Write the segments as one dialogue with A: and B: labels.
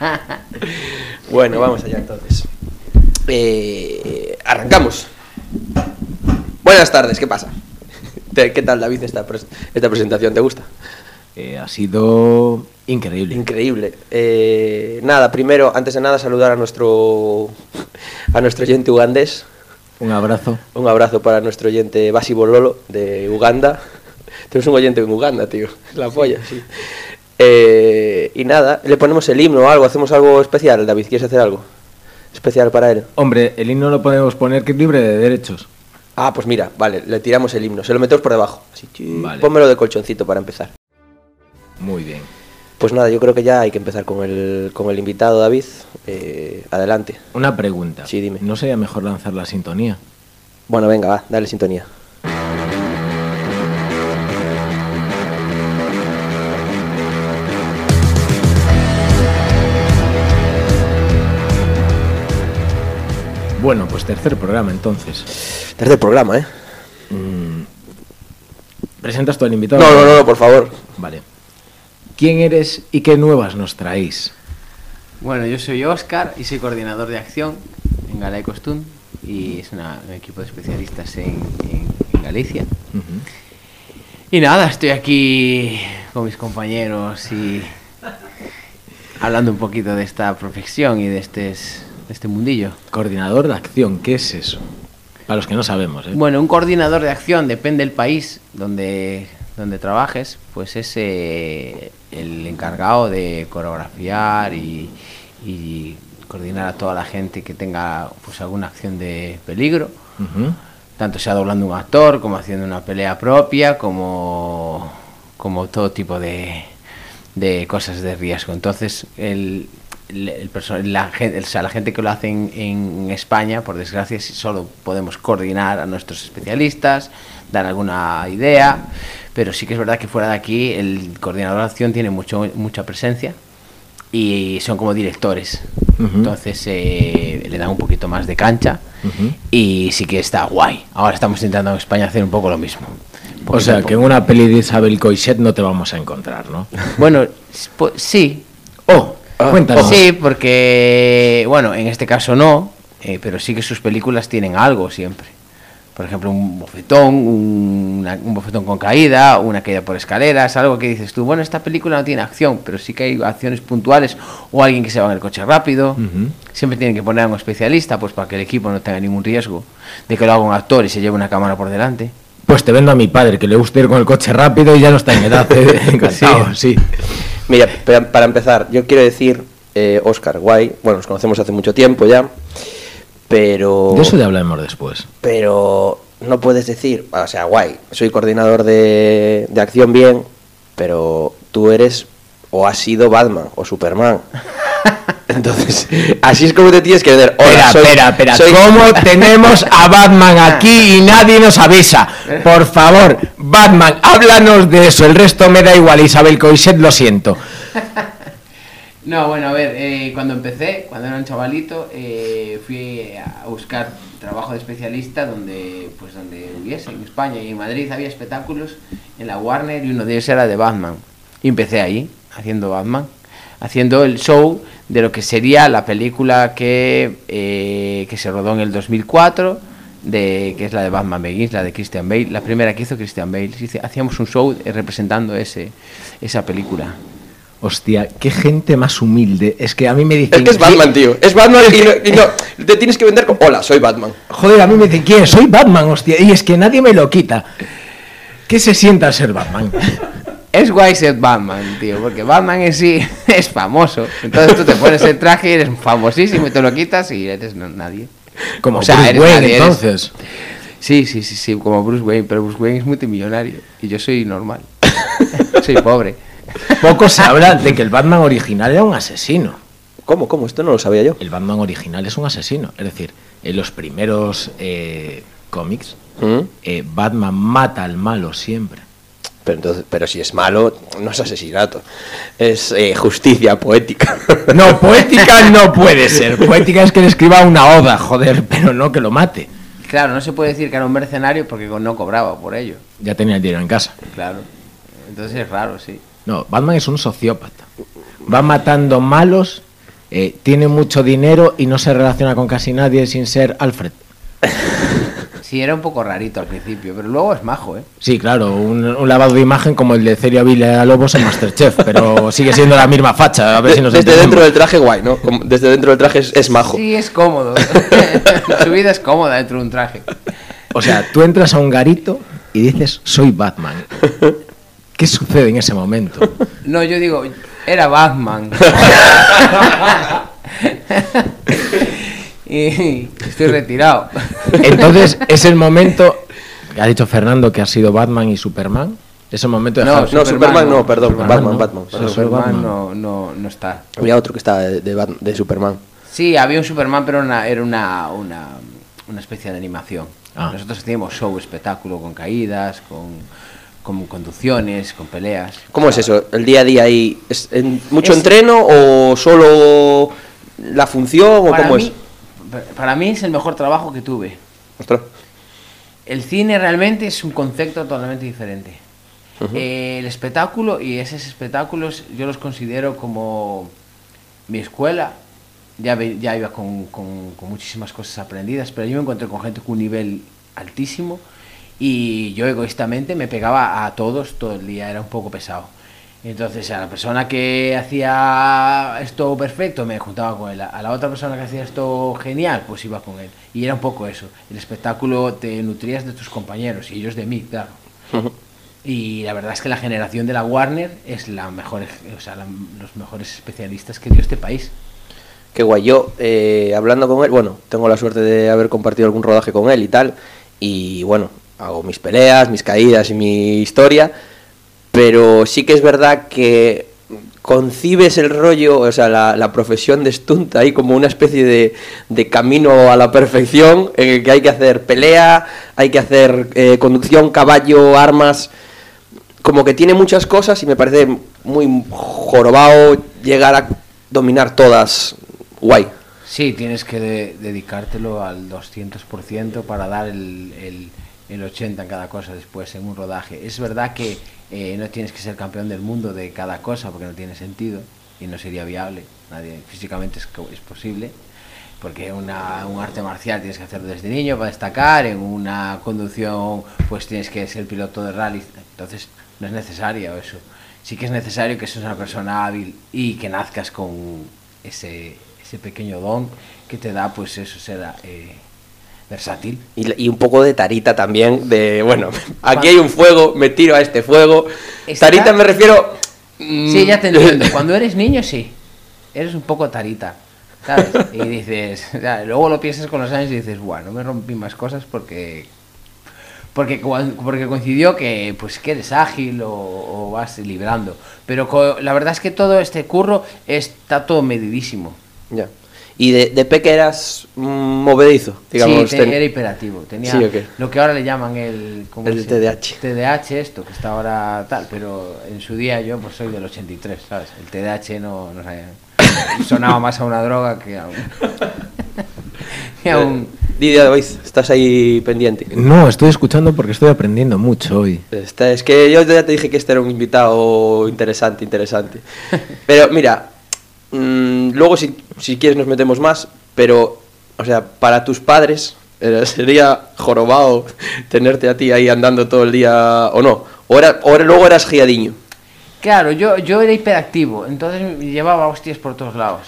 A: bueno, vamos allá entonces. Eh, arrancamos. Buenas tardes, ¿qué pasa? ¿Qué tal, David, esta, esta presentación? ¿Te gusta?
B: Eh, ha sido increíble.
A: Increíble. Eh, nada, primero, antes de nada, saludar a nuestro, a nuestro oyente ugandés.
B: Un abrazo.
A: Un abrazo para nuestro oyente Basi Bololo de Uganda. Tenemos un oyente en Uganda, tío. La polla, sí. Eh, y nada, le ponemos el himno o algo, hacemos algo especial. David, ¿quieres hacer algo especial para él?
B: Hombre, el himno lo podemos poner que es libre de derechos.
A: Ah, pues mira, vale, le tiramos el himno, se lo metemos por debajo. Así, Pónmelo de colchoncito para empezar.
B: Muy bien.
A: Pues nada, yo creo que ya hay que empezar con el, con el invitado, David. Eh, adelante.
B: Una pregunta.
A: Sí, dime.
B: ¿No sería mejor lanzar la sintonía?
A: Bueno, venga, va, dale sintonía.
B: Bueno, pues tercer programa entonces.
A: Tercer programa, ¿eh?
B: Mm. ¿Presentas tú al invitado?
A: No, no, no, por favor.
B: Vale. ¿Quién eres y qué nuevas nos traéis?
C: Bueno, yo soy Oscar y soy coordinador de acción en Gala Costún y es un equipo de especialistas en, Galicia. Y nada, estoy aquí con mis compañeros y hablando un poquito de esta profesión y de este este mundillo.
B: Coordinador de acción, ¿qué es eso? Para los que no sabemos. ¿eh?
C: Bueno, un coordinador de acción depende del país donde, donde trabajes, pues es eh, el encargado de coreografiar y, coordinar a toda la gente que tenga pues alguna acción de peligro. Tanto sea doblando un actor, como haciendo una pelea propia, como, como todo tipo de, de cosas de riesgo. Entonces, el, el, la, gente, la gente que lo hace en, España, por desgracia, solo podemos coordinar a nuestros especialistas, dar alguna idea, pero sí que es verdad que fuera de aquí el coordinador de acción tiene mucho, mucha presencia y son como directores. Entonces eh, le dan un poquito más de cancha y sí que está guay. Ahora estamos intentando en España hacer un poco lo mismo.
B: O sea, que en una peli de Isabel Coixet no te vamos a encontrar, ¿no?
C: Bueno, sí.
B: Oh, Ah, Cuéntanos.
C: Sí, porque, bueno, en este caso no, eh, pero sí que sus películas tienen algo siempre. Por ejemplo, un bofetón, un, bofetón con caída, una caída por escaleras, algo que dices tú, bueno, esta película no tiene acción, pero sí que hay acciones puntuales o alguien que se va en el coche rápido. Siempre tienen que poner a un especialista, pues para que el equipo no tenga ningún riesgo de que lo haga un actor y se lleve una cámara por delante.
B: Pues te vendo a mi padre, que le gusta ir con el coche rápido y ya no está en edad. ¿eh?
A: sí. Mira, para empezar, yo quiero decir, eh, Oscar, guay, bueno, nos conocemos hace mucho tiempo ya, pero...
B: De eso ya hablaremos después.
A: Pero no puedes decir, o sea, guay, soy coordinador de, de acción bien, pero tú eres o has sido Batman o Superman. Entonces, así es como te tienes que ver.
B: espera, espera, espera. ¿Cómo tenemos a Batman aquí y nadie nos avisa? Por favor, Batman, háblanos de eso. El resto me da igual, Isabel Coixet, lo siento.
C: No, bueno, a ver, eh, cuando empecé, cuando era un chavalito, eh, fui a buscar trabajo de especialista donde, pues donde hubiese, en España y en Madrid había espectáculos en la Warner y uno de ellos era de Batman. Y empecé ahí, haciendo Batman, haciendo el show de lo que sería la película que, eh, que se rodó en el 2004, de, que es la de Batman Begins, la de Christian Bale, la primera que hizo Christian Bale. Hacíamos un show representando ese, esa película.
B: Hostia, qué gente más humilde. Es que a mí me dicen.
A: Es que es Batman, tío. Es Batman y, no, te tienes que vender como. Hola, soy Batman.
B: Joder, a mí me dicen, ¿quién? Soy Batman, hostia. Y es que nadie me lo quita. ¿Qué se sienta ser Batman?
C: Es guay ser Batman, tío, porque Batman en sí es famoso. Entonces tú te pones el traje y eres famosísimo y te lo quitas y eres nadie.
B: Como o sea, Bruce Wayne, entonces.
C: Sí, sí, sí, sí, como Bruce Wayne, pero Bruce Wayne es multimillonario y yo soy normal. soy pobre.
B: Poco se habla de que el Batman original era un asesino.
A: ¿Cómo? ¿Cómo? Esto no lo sabía yo.
B: El Batman original es un asesino. Es decir, en los primeros eh, cómics, ¿Mm? eh, Batman mata al malo siempre.
A: Pero, entonces, pero si es malo, no es asesinato, es eh, justicia poética.
B: No, poética no puede ser. Poética es que le escriba una oda, joder, pero no que lo mate.
C: Claro, no se puede decir que era un mercenario porque no cobraba por ello.
B: Ya tenía el dinero en casa.
C: Claro. Entonces es raro, sí.
B: No, Batman es un sociópata. Va matando malos eh, tiene mucho dinero y no se relaciona con casi nadie sin ser Alfred.
C: Sí, era un poco rarito al principio, pero luego es majo, ¿eh?
B: Sí, claro, un, un lavado de imagen como el de Celia Lobos en Masterchef, pero sigue siendo la misma facha. A ver si nos
A: Desde
B: entendemos.
A: dentro del traje guay, ¿no? Como- Desde dentro del traje es, es majo.
C: Sí, es cómodo. Su vida es cómoda dentro de un traje.
B: O sea, tú entras a un garito y dices, soy Batman. ¿Qué sucede en ese momento?
C: No, yo digo, era Batman. y estoy retirado.
B: Entonces, es el momento, que ha dicho Fernando que ha sido Batman y Superman. Es el momento de
C: No,
A: No, Superman no, perdón,
B: Superman
A: Batman,
B: no.
A: Batman.
C: Superman
B: Batman.
C: no, no, no está.
A: Había otro que estaba de, de Bat- de Superman.
C: Sí, había un Superman, pero una- era una, una, una especie de animación.
B: Ah.
C: Nosotros hacíamos show, espectáculo con caídas, con, con conducciones, con peleas.
A: ¿Cómo es eso? ¿El día a día ahí? ¿Es en- mucho
C: Es-
A: entreno o solo la función o
C: Para
A: cómo
C: mí,
A: es?
C: Para mí es el mejor trabajo que tuve.
A: Ostras.
C: El cine realmente es un concepto totalmente diferente. Eh, el espectáculo y esos espectáculos yo los considero como mi escuela. Ya, ve- ya iba con, con- con muchísimas cosas aprendidas, pero yo me encontré con gente con un nivel altísimo y yo egoístamente me pegaba a todos todo el día, era un poco pesado. Entonces a la persona que hacía esto perfecto me juntaba con él, a la otra persona que hacía esto genial pues iba con él. Y era un poco eso, el espectáculo te nutrías de tus compañeros y ellos de mí, claro. Y la verdad es que la generación de la Warner es la mejor, o sea, la- los mejores especialistas que dio este país.
A: Qué guay. Yo, eh, hablando con él, bueno, tengo la suerte de haber compartido algún rodaje con él y tal. Y bueno, hago mis peleas, mis caídas y mi historia. Pero sí que es verdad que concibes el rollo, o sea, la, profesión de stunt ahí como una especie de, camino a la perfección en el que hay que hacer pelea, hay que hacer eh, conducción, caballo, armas. Como que tiene muchas cosas y me parece muy jorobado llegar a dominar todas. Guay.
C: Sí, tienes que de- dedicártelo al 200% para dar el, el 80 en cada cosa después en un rodaje. Es verdad que eh, no tienes que ser campeón del mundo de cada cosa porque no tiene sentido y no sería viable. Nadie, físicamente es, es posible. Porque una, un arte marcial tienes que hacerlo desde niño para destacar, en una conducción pues tienes que ser piloto de rally, entonces no es necesario eso. Sí que es necesario que seas una persona hábil y que nazcas con ese, ese pequeño don que te da pues eso, ser eh, versátil.
A: Y, y un poco de tarita también, de, bueno, aquí hay un fuego, me tiro a este fuego.
C: Está-
A: Tarita me refiero... mm,
C: Sí, ya te entiendo. Cuando eres niño, sí. Eres un poco tarita. ¿Sabes? Y dices, ya, luego lo piensas con los años y dices, bueno, me rompí más cosas porque porque porque coincidió que pues que eres ágil o, o vas librando. Pero co- la verdad es que todo este curro está todo medidísimo.
A: Ya. Y de, de peque eras movedizo, digamos.
C: sí, te-
A: ten-
C: era hiperactivo. Tenía
A: Sí, ¿o qué?
C: lo que ahora le llaman el... ¿cómo
A: El TDAH.
C: TDAH esto, que está ahora tal, pero en su día yo pues soy del 83, ¿sabes? El TDAH no, no sé, sonaba más a una droga que a un... que a un-
A: Didia Oiz, estás ahí pendiente.
B: No, estoy escuchando porque estoy aprendiendo mucho hoy.
A: Está- es que yo ya te dije que este era un invitado interesante, interesante. Pero mira, mm, luego si, si quieres nos metemos más, pero, o sea, para tus padres era- sería jorobado tenerte a ti ahí andando todo el día, o no, o, era, o luego eras giadiño.
C: Claro, yo, yo era hiperactivo, entonces llevaba hostias por todos lados.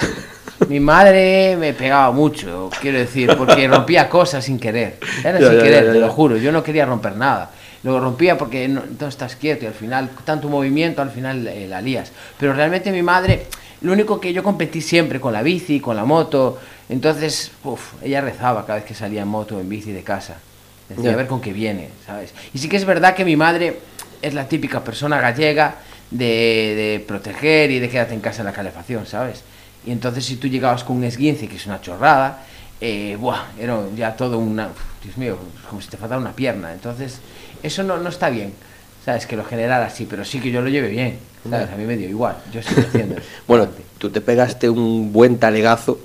C: Mi madre me pegaba mucho, quiero decir, porque rompía cosas sin querer. Era
A: Ya,
C: sin
A: ya,
C: querer,
A: ya,
C: te lo juro. Yo no quería romper nada. Lo rompía porque no, no estás quieto y al final, tanto movimiento, al final eh, la lías. Pero realmente mi madre, lo único que yo competí siempre con la bici, con la moto. Entonces, uf, ella rezaba cada vez que salía en moto o en bici de casa. Decía, a ver con qué viene, ¿sabes? Y sí que es verdad que mi madre es la típica persona gallega de, de proteger y de quedarte en casa en la calefacción, ¿sabes? Y entonces si tú llegabas con un esguince, que es una chorrada, eh, buah, era ya todo una... Dios mío, como si te faltara una pierna. Entonces, eso no, no está bien, ¿sabes? Que lo generara así, pero sí que yo lo lleve bien, ¿sabes? A mí me dio igual, yo sigo haciendo.
A: Bueno, tú te pegaste un buen talegazo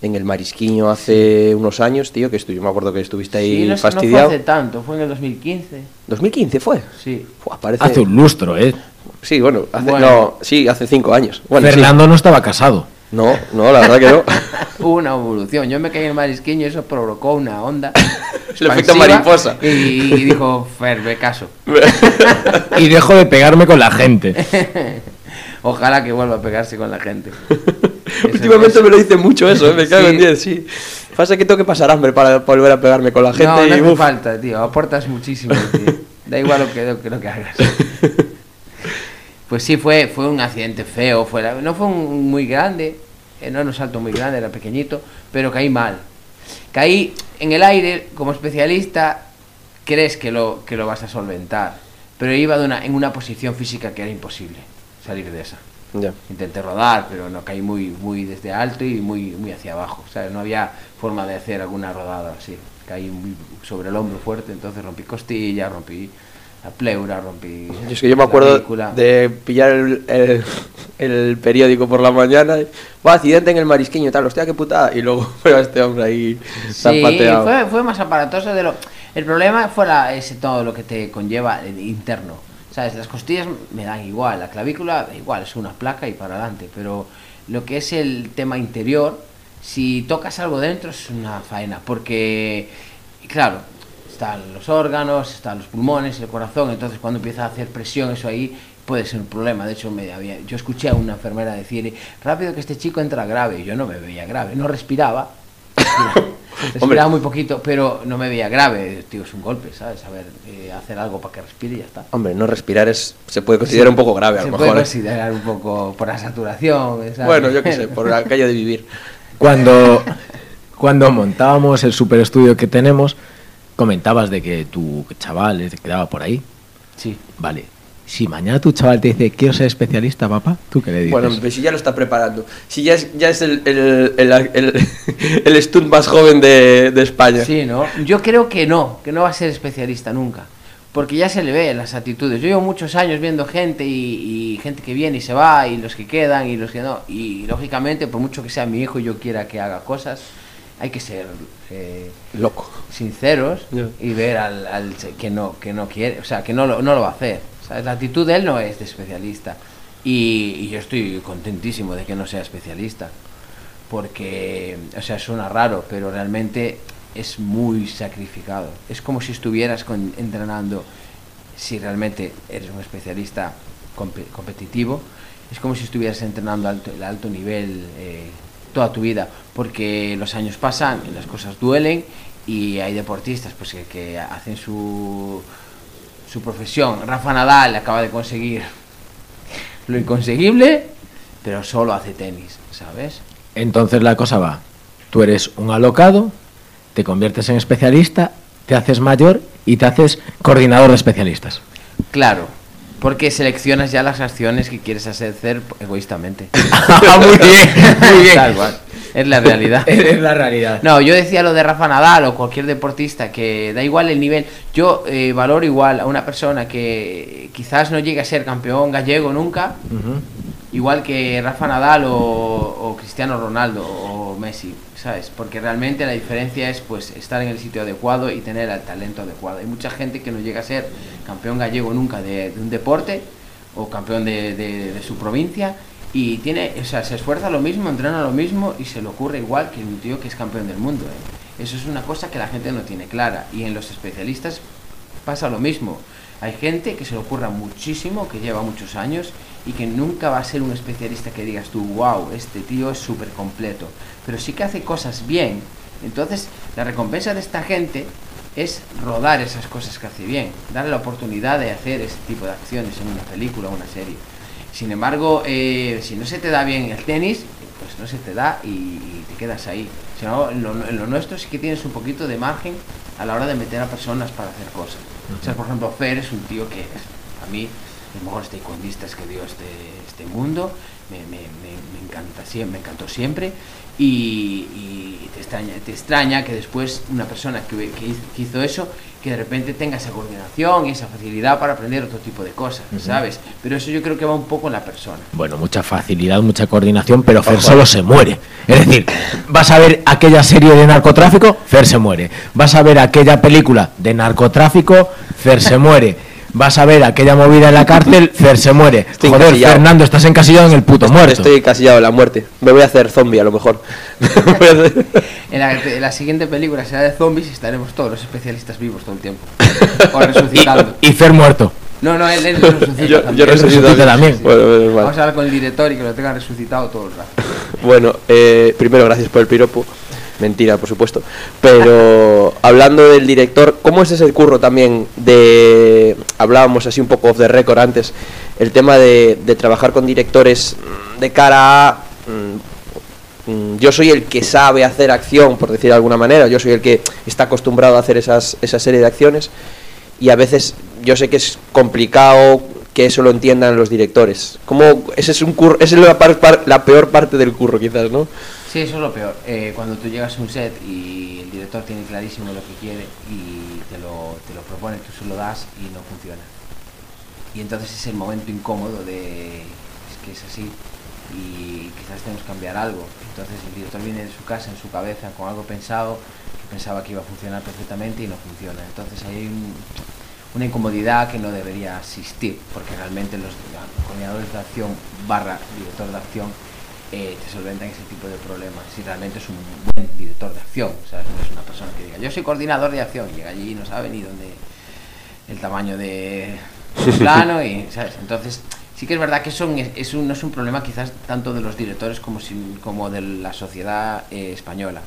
A: en el Marisquiño hace unos años, tío, que estu- yo me acuerdo que estuviste ahí
C: Sí, no, no fue
A: fastidiado.
C: hace tanto, fue en el 2015.
A: 2015 fue.
C: Sí.
A: Fua, parece...
B: Hace un lustro, ¿eh?
A: Sí, bueno, hace,
C: Bueno.
A: no, sí, hace cinco años. Bueno, sí.
B: Fernando no estaba casado.
A: No, no, la verdad que no.
C: Hubo una evolución. Yo me caí en el marisquiño y eso provocó una onda.
A: El efecto mariposa.
C: Y, y dijo, Fer, ve caso.
B: Y dejo de pegarme con la gente.
C: Ojalá que vuelva a pegarse con la gente. Eso-
A: Últimamente me lo dicen mucho eso, ¿eh? me cago en
C: Sí.
A: 10, sí. Pasa que tengo que pasar hambre para volver a pegarme con la gente
C: no, no
A: y
C: hace
A: uf.
C: falta, tío. Aportas muchísimo, tío. Da igual lo que, lo que, lo que hagas. Pues sí, fue, fue un accidente feo. Fue la- no fue un muy grande, eh, no era un salto muy grande, era pequeñito, pero caí mal. Caí en el aire, como especialista, crees que lo, que lo vas a solventar. Pero iba de una, en una posición física que era imposible salir de esa. Intenté rodar, pero no caí muy, muy desde alto y muy, muy hacia abajo. ¿sabes? No había forma de hacer alguna rodada así. Caí muy sobre el hombro fuerte, entonces rompí costilla, rompí la pleura, rompí.
A: Yo es que yo me acuerdo de pillar el, el- el periódico por la mañana. Va, accidente en el marisquiño y tal, hostia, qué putada. Y luego veo a este hombre ahí
C: Sí,
A: zapateado.
C: fue, fue más aparatoso de lo... El problema fue la- ese todo lo que te conlleva el interno. ¿Sabes? Las costillas me dan igual, la clavícula da igual, es una placa y para adelante. Pero lo que es el tema interior, si tocas algo dentro es una faena. Porque, claro, están los órganos, están los pulmones, el corazón. Entonces cuando empieza a hacer presión eso ahí puede ser un problema. De hecho, me había, yo escuché a una enfermera decir, rápido que este chico entra grave. Y yo no me veía grave, no respiraba. Respiraba muy poquito, pero no me veía grave. Tío, es un golpe, ¿sabes? A ver, eh, hacer algo para que respire y ya está.
A: Hombre, no respirar es, se puede considerar un poco grave a
C: Se
A: lo
C: puede
A: mejor. ¿eh?
C: considerar un poco por la saturación. ¿sabes?
A: Bueno, yo qué sé, por aquello de vivir.
B: Cuando, cuando montábamos el super estudio que tenemos, comentabas de que tu chaval se quedaba por ahí.
C: Sí.
B: Vale. Si mañana tu chaval te dice, quiero ser especialista, papá, ¿tú qué le dices?
A: Bueno, pues si ya lo está preparando. Si ya es, ya es el, el, el, el, el stunt más joven de, de España.
C: Sí, ¿no? Yo creo que no, que no va a ser especialista nunca. Porque ya se le ve en las actitudes. Yo llevo muchos años viendo gente y, y gente que viene y se va, y los que quedan y los que no. Y lógicamente, por mucho que sea mi hijo y yo quiera que haga cosas, hay que ser eh,
A: Loco.
C: sinceros y ver al, al que no que no quiere, o sea, que no lo, no lo va a hacer. ¿sabes? La actitud de él no es de especialista. Y, y yo estoy contentísimo de que no sea especialista. Porque, o sea, suena raro, pero realmente es muy sacrificado. Es como si estuvieras con- entrenando, si realmente eres un especialista compe- competitivo, es como si estuvieras entrenando alto, el alto nivel eh, toda tu vida, porque los años pasan, y las cosas duelen y hay deportistas pues que, que hacen su, su profesión. Rafa Nadal acaba de conseguir lo inconseguible, pero solo hace tenis, ¿sabes?
B: Entonces la cosa va. Tú eres un alocado, te conviertes en especialista, te haces mayor y te haces coordinador de especialistas.
C: Claro, porque seleccionas ya las acciones que quieres hacer egoístamente.
B: muy bien, muy bien.
C: Tal cual. Es la realidad.
B: Es la realidad.
C: No, yo decía lo de Rafa Nadal o cualquier deportista que da igual el nivel. Yo eh, valoro igual a una persona que quizás no llegue a ser campeón gallego nunca. Igual que Rafa Nadal o, o Cristiano Ronaldo o Messi, ¿sabes? Porque realmente la diferencia es pues estar en el sitio adecuado y tener el talento adecuado. Hay mucha gente que no llega a ser campeón gallego nunca de, de un deporte o campeón de, de- de su provincia y tiene, o sea, se esfuerza lo mismo, entrena lo mismo y se le ocurre igual que un tío que es campeón del mundo. ¿eh? Eso es una cosa que la gente no tiene clara y en los especialistas pasa lo mismo. Hay gente que se le ocurra muchísimo, que lleva muchos años y que nunca va a ser un especialista que digas tú, wow, este tío es súper completo. Pero sí que hace cosas bien. Entonces, la recompensa de esta gente es rodar esas cosas que hace bien, darle la oportunidad de hacer ese tipo de acciones en una película o una serie. Sin embargo, eh, si no se te da bien el tenis, pues no se te da y, y te quedas ahí. Si no, en lo, en lo nuestro sí que tienes un poquito de margen a la hora de meter a personas para hacer cosas. O sea, por ejemplo, Fer es un tío que a mí, los mejores taekwondistas que dio este, este mundo, me, me- me- encanta siempre, me encantó siempre y, y te, extraña, te extraña que después una persona que, que hizo- que hizo eso, que de repente tenga esa coordinación y esa facilidad para aprender otro tipo de cosas, ¿sabes? Pero eso yo creo que va un poco en la persona.
B: Bueno, mucha facilidad, mucha coordinación, pero Fer solo se muere. Es decir, vas a ver aquella serie de narcotráfico, Fer se muere. Vas a ver aquella película de narcotráfico, Fer se muere. Vas a ver aquella movida en la cárcel, Fer se muere.
A: Estoy
B: Joder,
A: encasillado.
B: Fernando, estás encasillado en el puto muerto.
A: Estoy casillado en la muerte. Me voy a hacer zombie a lo mejor.
C: En la, en la siguiente película será de zombies y estaremos todos los especialistas vivos todo el tiempo. O resucitando.
B: Y, y Fer muerto.
C: No, no, él, él resucita
A: yo,
C: también.
A: yo resucito
B: también.
A: Bueno, menos mal.
C: Vamos a hablar con el director y que lo tenga resucitado todo el rato.
A: Bueno, eh, primero gracias por el piropo. Mentira, por supuesto. Pero hablando del director, ¿cómo es ese curro también de... Hablábamos así un poco off the record antes, el tema de, de trabajar con directores de cara a... mm, mm, Yo soy el que sabe hacer acción, por decir de alguna manera. Yo soy el que está acostumbrado a hacer esas, esa serie de acciones. Y a veces yo sé que es complicado que eso lo entiendan los directores. Como ese es un curro, esa es la, par- la peor parte del curro quizás, ¿no?
C: Sí, eso es lo peor. Eh, cuando tú llegas a un set y el director tiene clarísimo lo que quiere y te lo, te lo propone, tú se lo das y no funciona. Y entonces es el momento incómodo de es que es así y quizás tenemos que cambiar algo. Entonces el director viene de su casa, en su cabeza, con algo pensado, que pensaba que iba a funcionar perfectamente y no funciona. Entonces hay un- una incomodidad que no debería existir, porque realmente los coordinadores de acción barra director de acción eh, te solventan ese tipo de problemas. Si realmente es un buen director de acción, o sea, no es una persona que diga, yo soy coordinador de acción, llega allí y no sabe ni dónde el tamaño de plano y, ¿sabes? Entonces, sí que es verdad que eso es, es un, no es un problema quizás tanto de los directores como, si- como de la sociedad eh, española.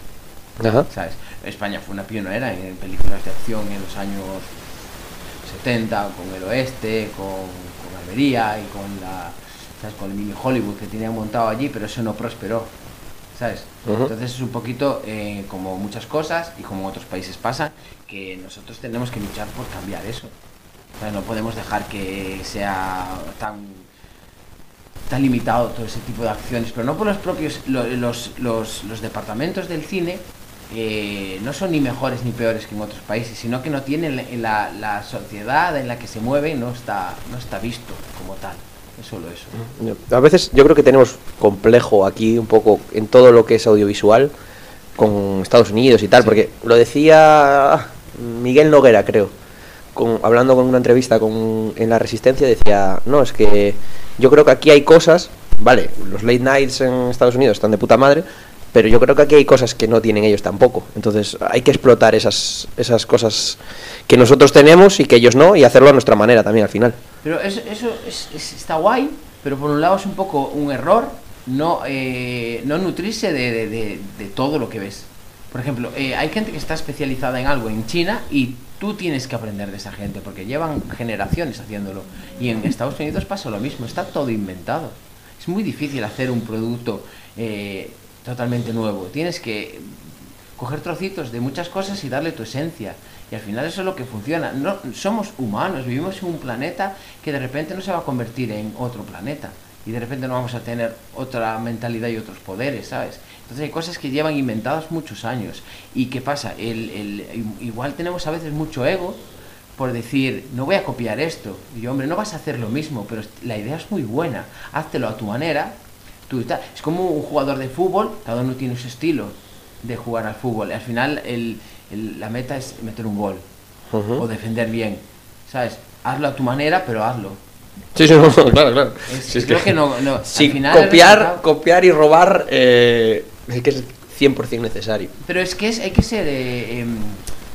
A: Ajá.
C: ¿sabes? España fue una pionera en películas de acción en los años 70, con el oeste, con, con Almería y con la ¿sabes? con el mini Hollywood que tenían montado allí, pero eso no prosperó. ¿Sabes? Entonces es un poquito eh, como muchas cosas y como en otros países pasa, que nosotros tenemos que luchar por cambiar eso. O sea, no podemos dejar que sea tan tan limitado todo ese tipo de acciones, pero no por los propios, lo- los, los, los departamentos del cine eh, no son ni mejores ni peores que en otros países, sino que no tienen la, la, la sociedad en la que se mueve no está, no está visto como tal. Es solo eso.
A: A veces yo creo que tenemos complejo aquí un poco en todo lo que es audiovisual con Estados Unidos y tal,
C: Sí.
A: porque lo decía Miguel Noguera, creo, con, hablando con una entrevista con, en La Resistencia, decía, no, es que yo creo que aquí hay cosas, vale, los late nights en Estados Unidos están de puta madre, pero yo creo que aquí hay cosas que no tienen ellos tampoco. Entonces hay que explotar esas, esas cosas que nosotros tenemos y que ellos no, y hacerlo a nuestra manera también al final.
C: Pero eso, eso es- es- está guay, pero por un lado es un poco un error no, eh, no nutrirse de, de- de- de todo lo que ves. Por ejemplo, eh, hay gente que está especializada en algo en China y tú tienes que aprender de esa gente porque llevan generaciones haciéndolo. Y en Estados Unidos pasa lo mismo, está todo inventado. Es muy difícil hacer un producto eh, totalmente nuevo. Tienes que coger trocitos de muchas cosas y darle tu esencia. Y al final eso es lo que funciona. No, somos humanos, vivimos en un planeta que de repente no se va a convertir en otro planeta. Y de repente no vamos a tener otra mentalidad y otros poderes, ¿sabes? Entonces hay cosas que llevan inventadas muchos años. ¿Y qué pasa? El, el- igual tenemos a veces mucho ego por decir, no voy a copiar esto. Y yo, hombre, no vas a hacer lo mismo, pero la idea es muy buena. Háztelo a tu manera. Tú, tal. Es como un jugador de fútbol, cada uno tiene su estilo de jugar al fútbol. Al final el- el- la meta es meter un gol o defender bien. ¿Sabes? Hazlo a tu manera, pero hazlo.
A: Sí, sí, no, claro, claro.
C: Es-
A: Sí, es
C: creo que, no, no, al final
A: copiar,
C: resultado-
A: copiar y robar eh, es que es 100% necesario.
C: Pero es que es, hay que ser eh, em,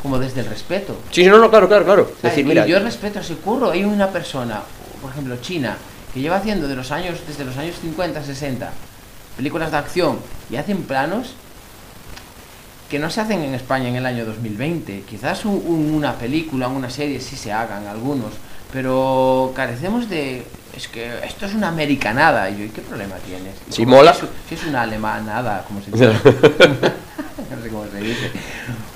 C: como desde el respeto.
A: Sí, sí, no, no, claro, claro, claro. Decir, mira,
C: yo respeto ese curro. Hay una persona, por ejemplo, China, que lleva haciendo de los años, desde los años 50, 60, películas de acción y hacen planos que no se hacen en España en el año 2020. Quizás un- un- una película, una serie sí se hagan algunos, pero carecemos de... Es que esto es una americanada. Y yo, ¿y qué problema tienes?
A: Si mola.
C: Si es, si es una alemanada, como se dice. no sé cómo se dice.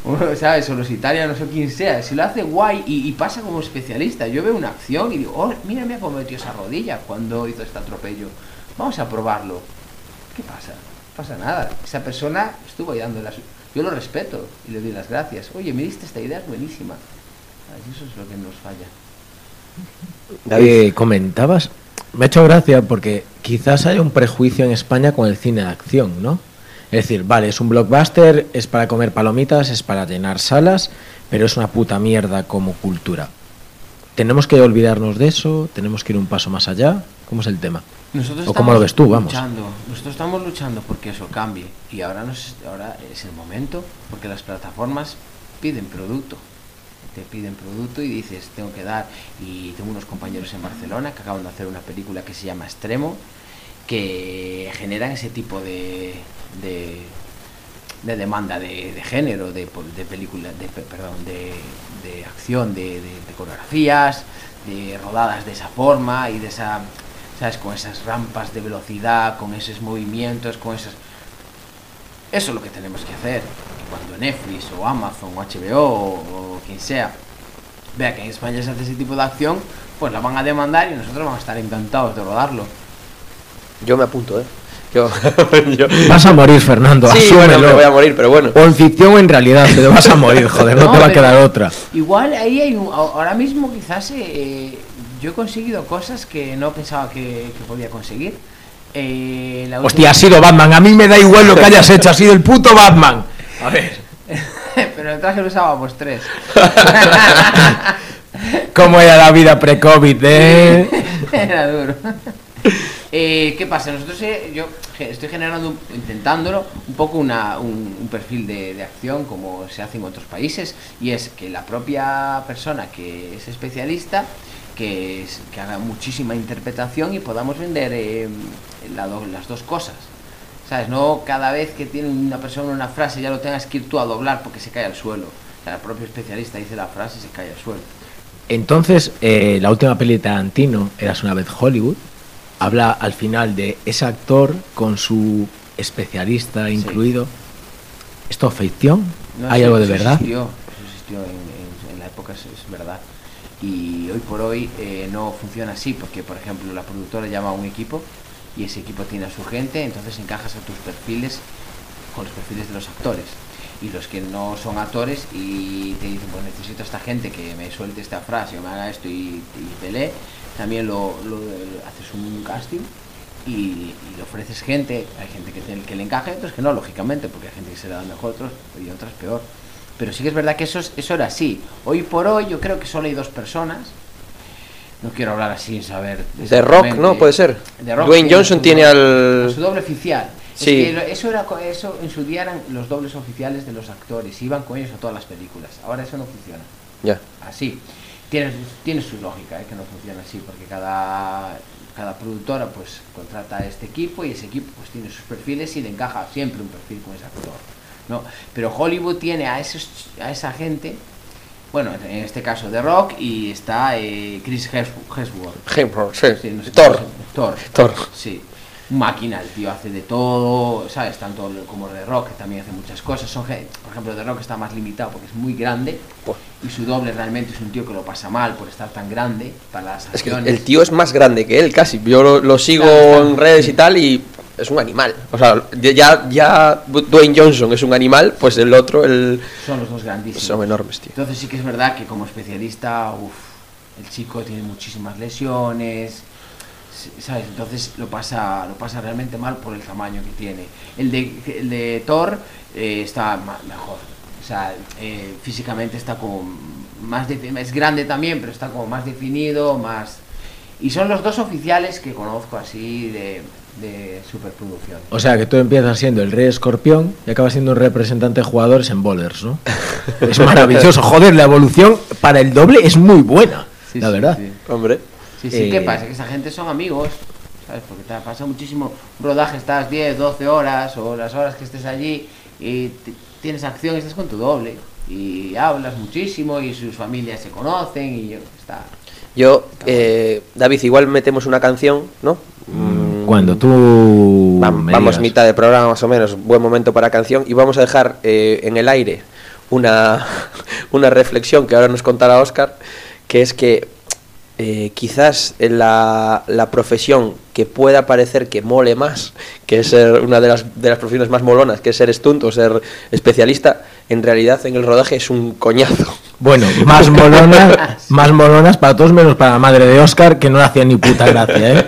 C: Uno, ¿Sabes? O los italianos o quien sea. Si lo hace guay y, y pasa como especialista. Yo veo una acción y digo, oh, mira, mira cómo metió esa rodilla cuando hizo este atropello. Vamos a probarlo. ¿Qué pasa? No pasa nada. Esa persona estuvo ahí dando las... Yo lo respeto y le doy las gracias. Oye, me diste esta idea, es buenísima. Eso es lo que nos falla.
A: David,
B: Eh, comentabas, me ha hecho gracia porque quizás haya un prejuicio en España con el cine de acción, ¿no? Es decir, vale, es un blockbuster, es para comer palomitas, es para llenar salas, pero es una puta mierda como cultura. ¿Tenemos que olvidarnos de eso? ¿Tenemos que ir un paso más allá? ¿Cómo es el tema?
C: Nosotros
B: ¿O cómo lo ves tú? Vamos.
C: Luchando, nosotros estamos luchando porque eso cambie y ahora, nos, ahora es el momento porque las plataformas piden producto. Te piden producto y dices, tengo que dar. Y tengo unos compañeros en Barcelona que acaban de hacer una película que se llama Extremo, que generan ese tipo de, de, de demanda de, género, de, de película, de, pe- perdón, de, acción, de, coreografías, de rodadas de esa forma y de esa, ¿sabes? Con esas rampas de velocidad, con esos movimientos, con esas... Eso es lo que tenemos que hacer. Cuando Netflix o Amazon o HBO o, o quien sea vea que en España se hace ese tipo de acción, pues la van a demandar y nosotros vamos a estar encantados de rodarlo.
A: Yo me apunto, ¿eh? Yo, yo-
B: Vas a morir, Fernando,
A: Sí, bueno,
B: asúmelo.
A: me voy a morir, pero bueno.
B: O en ficción o en realidad, pero vas a morir, joder, no,
C: No,
B: te va a quedar otra.
C: Igual ahí hay un- ahora mismo quizás eh, yo he conseguido cosas que no pensaba que, que podía conseguir. Eh, la
B: Hostia,
C: última-
B: ha sido Batman, a mí me da igual lo que hayas hecho, ha sido el puto Batman. A ver.
C: pero el traje lo usábamos tres.
B: ¿Cómo era la vida pre-COVID, eh?
C: Era duro. Eh, ¿Qué pasa? Nosotros, eh, yo estoy generando, intentándolo, un poco una- un, perfil de, de acción como se hace en otros países, y es que la propia persona que es especialista, que, es- que haga muchísima interpretación y podamos vender eh, la las dos cosas. ¿Sabes? No cada vez que tiene una persona una frase ya lo tengas que ir tú a doblar porque se cae al suelo. O sea, propio especialista dice la frase y se cae al suelo.
B: Entonces, eh, la última peli de Tarantino, Eras una vez Hollywood, habla al final de ese actor con su especialista incluido. ¿Esto es ficción?
C: No,
B: ¿Hay
C: sí,
B: algo de
C: eso
B: verdad?
C: Existió, eso existió en, en- en la época, es, es verdad. Y hoy por hoy eh, no funciona así, porque por ejemplo la productora llama a un equipo y ese equipo tiene a su gente, entonces encajas a tus perfiles con los perfiles de los actores. Y los que no son actores y te dicen, pues necesito a esta gente que me suelte esta frase o me haga esto y, y pelee, también lo, lo- haces un casting y, y le ofreces gente, hay gente que, te- que le encaje, otros que no, lógicamente, porque hay gente que se le da mejor otros y otras peor. Pero sí que es verdad que eso, es- eso era así. Hoy por hoy yo creo que solo hay dos personas. No quiero hablar así sin saber.
A: De Rock. ¿no? Puede ser.
C: The Rock
A: Dwayne Johnson tiene al-
C: Su doble oficial.
A: Sí.
C: Es que eso, era, eso en su día eran los dobles oficiales de los actores. Iban con ellos a todas las películas. Ahora eso no funciona
A: Ya.
C: así. Tiene, tiene su lógica, ¿eh? que no funciona así, porque cada, cada productora pues contrata a este equipo y ese equipo pues tiene sus perfiles y le encaja siempre un perfil con ese actor. ¿no? Pero Hollywood tiene a, esos, a esa gente, bueno, en este caso de Rock, y está eh, Chris Hemsworth. Hemsworth.
A: Sí.
C: Sí, no sé
A: Thor.
C: Thor.
A: Thor.
C: Sí. Máquina, el tío hace de todo, ¿sabes? Tanto como de Rock, que también hace muchas cosas. Son, por ejemplo, de Rock está más limitado porque es muy grande.
A: Buah.
C: Y su doble realmente es un tío que lo pasa mal por estar tan grande para las
A: Es que el tío es más grande que él, casi. Yo lo, lo sigo
C: Claro,
A: en redes y tal y es un animal. O sea, ya, ya Dwayne Johnson es un animal, pues el otro, el...
C: Son los dos grandísimos.
A: Son enormes, tío.
C: Entonces sí que es verdad que como especialista, uff, el chico tiene muchísimas lesiones, ¿sabes? Entonces lo pasa, lo pasa realmente mal por el tamaño que tiene. El de, el de Thor eh, está ma- mejor, o sea, eh, físicamente está como más, es grande también, pero está como más definido, más... Y son los dos oficiales que conozco así de, de superproducción.
B: O sea, que tú empiezas siendo el rey escorpión y acabas siendo un representante de jugadores en bowlers, ¿no? es maravilloso. Joder, la evolución para el doble es muy buena,
C: Sí,
B: la
C: sí,
B: verdad.
C: sí.
A: Hombre.
C: Sí, sí,
B: Eh,
C: ¿qué pasa? Que esa gente son amigos, ¿sabes? Porque te pasa muchísimo un rodaje, estás 10, 12 horas o las horas que estés allí y tienes acción, estás con tu doble y hablas muchísimo y sus familias se conocen y está...
A: Yo, eh, David, igual metemos una canción, ¿no? Mm,
B: Cuando tú...
A: vamos mitad de programa más o menos, buen momento para canción y vamos a dejar eh, en el aire una, una reflexión que ahora nos contará Oscar, que es que eh, quizás la, la profesión que pueda parecer que mole más, que es ser una de las, de las profesiones más molonas, que es ser stunt o ser especialista, en realidad en el rodaje es un coñazo.
B: Bueno, más molonas, más molonas para todos menos para la madre de Oscar, que no le hacía ni puta gracia, ¿eh?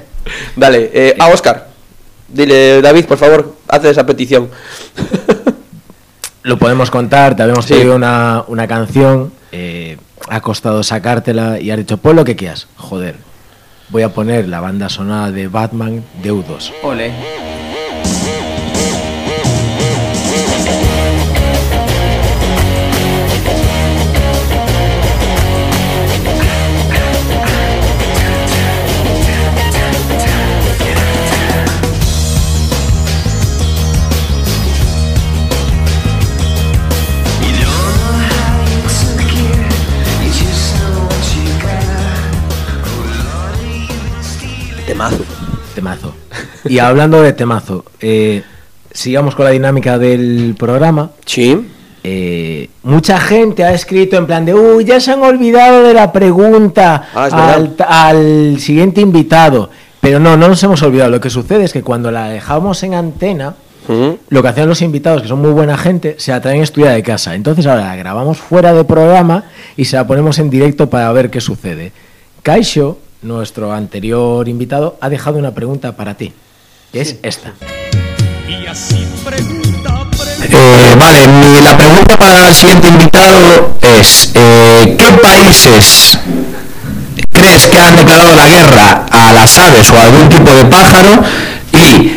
A: Dale, eh, a Oscar. Dile, David, por favor, haz esa petición.
B: Lo podemos contar, te habíamos
A: Sí.
B: pedido una, una canción. eh, ha costado sacártela y has dicho, pues lo que quieras. Joder, voy a poner la banda sonora de Batman de U2.
C: Ole.
A: Temazo.
B: Y hablando de temazo, eh, sigamos con la dinámica del programa.
A: Sí.
B: Eh, mucha gente ha escrito en plan de, uy, ya se han olvidado de la pregunta
A: Ah,
B: al, al siguiente invitado. Pero no, no nos hemos olvidado. Lo que sucede es que cuando la dejamos en antena, lo que hacían los invitados, que son muy buena gente, se la traen estudiada de casa. Entonces ahora la grabamos fuera de programa y se la ponemos en directo para ver qué sucede. Kaisho, nuestro anterior invitado, ha dejado una pregunta para ti, que es esta.
D: Y así pregunta, pregunta.
E: Eh, vale, mi- la pregunta para el siguiente invitado es, eh, ¿qué países crees que han declarado la guerra a las aves o a algún tipo de pájaro? ¿Y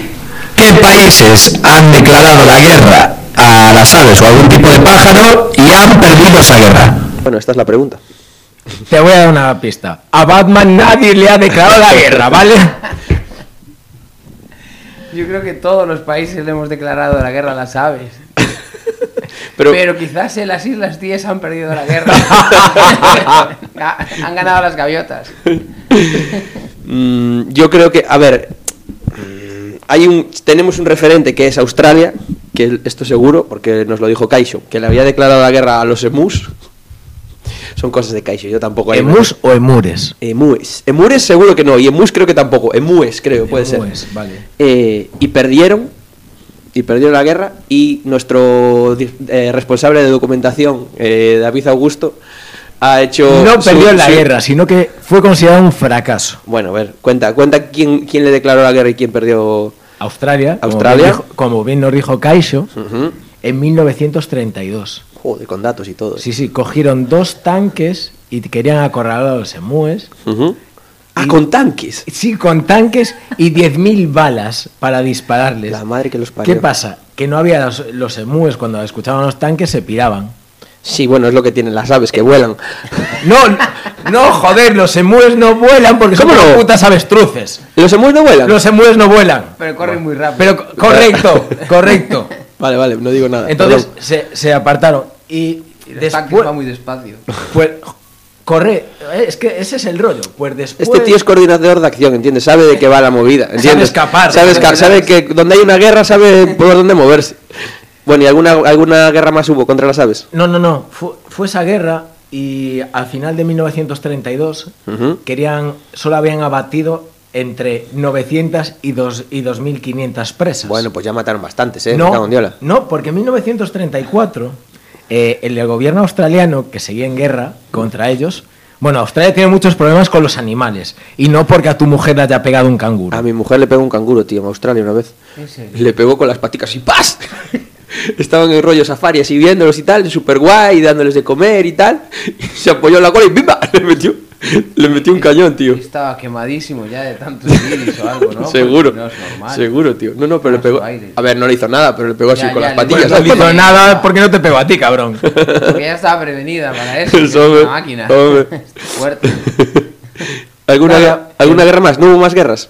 E: qué países han declarado la guerra a las aves o a algún tipo de pájaro y han perdido esa guerra?
A: Bueno, esta es la pregunta.
B: Te voy a dar una pista. A Batman nadie le ha declarado la guerra, ¿vale?
C: Yo creo que todos los países le hemos declarado la guerra a las aves.
A: Pero,
C: Pero, quizás en las Islas 10 han perdido la guerra. han ganado las gaviotas.
A: mm, yo creo que, a ver, mm, hay un, tenemos un referente que es Australia, que esto seguro, porque nos lo dijo Kaisho, que le había declarado la guerra a los emus. Son cosas de Kaisho, yo tampoco.
B: ¿Emus o emures?
A: Emúes. Emures seguro que no, y emus creo que tampoco. Emúes creo, puede
B: Emúes,
A: ser.
B: vale.
A: Eh, y perdieron, y perdieron la guerra, y nuestro eh, responsable de documentación, eh, David Augusto, ha hecho...
B: No
A: su-
B: perdió la
A: su-
B: guerra, sino que fue considerado un fracaso.
A: Bueno, a ver, cuenta, cuenta quién, quién le declaró la guerra y quién perdió...
B: Australia, como
A: Australia.
B: bien dijo- como bien nos dijo
A: Ujú.
B: en 1932.
A: Joder, con datos y todo.
B: Sí, sí, cogieron dos tanques y querían acorralar a los emúes.
A: Ah,
B: Y-
A: con tanques.
B: Sí, con tanques y 10.000 balas para dispararles.
A: La madre que los parió.
B: ¿Qué pasa? Que no había los, los emúes cuando escuchaban los tanques se piraban.
A: Sí, bueno, es lo que tienen las aves, que vuelan.
B: No, no, joder, los emúes no vuelan porque son
A: ¿Cómo
B: como
A: no?
B: putas avestruces.
A: ¿Los emúes no vuelan?
B: Los emúes no vuelan.
C: Pero corren muy rápido.
B: Pero co- correcto, correcto.
A: Vale, vale, no digo nada.
B: Entonces se apartaron y,
C: Y
B: después
C: muy despacio.
B: pues corre, eh, es que ese es el rollo. Pues después
A: Este tío es coordinador de acción, ¿entiendes? Sabe de qué va la movida, ¿entiendes?
B: escapar,
A: Sabe,
B: sabe
A: esca- sabe que donde hay una guerra sabe por dónde moverse. Bueno, ¿y alguna, alguna guerra más hubo contra las aves?
B: No, no, no. Fue, fue esa guerra y al final de 1932
A: Ujú.
B: querían, solo habían abatido entre 900 y, dos, y 2.500 presas.
A: Bueno, pues ya mataron bastantes, ¿eh?
B: No, no, porque en 1934 eh, el gobierno australiano, que seguía en guerra contra ellos, bueno, Australia tiene muchos problemas con los animales y no porque a tu mujer le haya pegado un canguro.
A: A mi mujer le pegó un canguro, tío, en Australia una vez. Le pegó con las paticas y ¡paz! Estaban en rollo safari así viéndolos y tal, súper guay, dándoles de comer y tal. Y se apoyó en la cola y ¡bimba! Le metió, le metió un cañón, tío.
C: Estaba quemadísimo ya de tantos guiris o algo, ¿no?
A: Seguro,
C: No es normal.
A: seguro, tío. No, no, pero le pegó.
C: aire.
A: A ver, no le hizo nada, pero le pegó así
C: Ya,
A: con
C: ya,
A: las patillas.
B: No le hizo nada porque no te pegó a ti, cabrón.
C: Porque ya estaba prevenida para eso. Es una máquina.
A: hombre.
C: Fuerte.
A: ¿Alguna, guerra- ¿Alguna guerra más? ¿No hubo más guerras?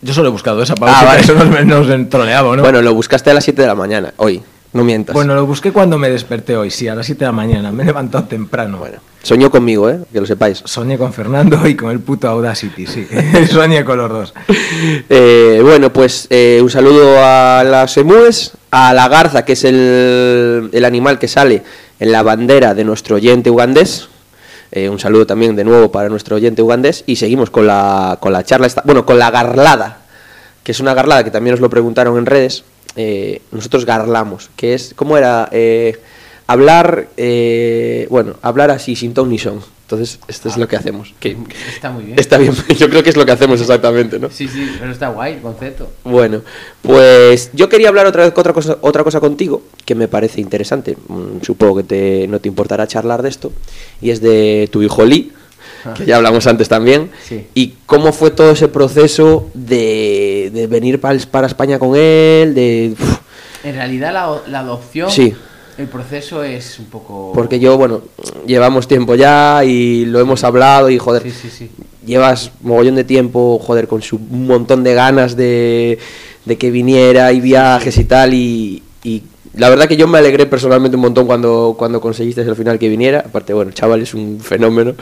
B: Yo solo he buscado esa
A: Ah,
B: pausa,
A: vale.
B: eso nos, nos troleaba, ¿no?
A: Bueno, lo buscaste a las 7 de la mañana, hoy. No mientas.
B: Bueno, lo busqué cuando me desperté hoy, sí, a las 7 de la mañana. Me he levantado temprano.
A: Bueno, soñó conmigo, ¿eh? Que lo sepáis.
B: Soñé con Fernando y con el puto Audacity, sí. Soñé con los dos.
A: Eh, bueno, pues eh, un saludo a las emúes, a la garza, que es el, el animal que sale en la bandera de nuestro oyente ugandés. Eh, un saludo también de nuevo para nuestro oyente ugandés. Y seguimos con la, con la charla, esta- bueno, con la garlada, que es una garlada que también nos lo preguntaron en redes. Eh, nosotros garlamos, que es, ¿cómo era? Eh, hablar, eh, bueno, hablar así sin ton ni son. Entonces, esto es lo que hacemos. Que
C: Está muy bien.
A: está bien, yo creo que es lo que hacemos exactamente, ¿no?
C: Sí, sí, pero está guay el concepto.
A: Bueno, pues yo quería hablar otra vez otra cosa, otra cosa contigo que me parece interesante. Mm, Supongo que te, no te importará charlar de esto. Y es de tu hijo Lee, que ya hablamos antes también.
C: Sí.
A: Y cómo fue todo ese proceso de, de venir para, para España con él, de...
C: En realidad la, la adopción,
A: Sí.
C: el proceso es un poco...
A: porque yo, bueno, llevamos tiempo ya y lo hemos hablado y joder,
C: Sí, sí, sí.
A: llevas mogollón de tiempo, joder, con su un montón de ganas de, de que viniera y viajes y tal. Y, y la verdad que yo me alegré personalmente un montón cuando, cuando conseguiste al final que viniera. Aparte, bueno, el chaval es un fenómeno.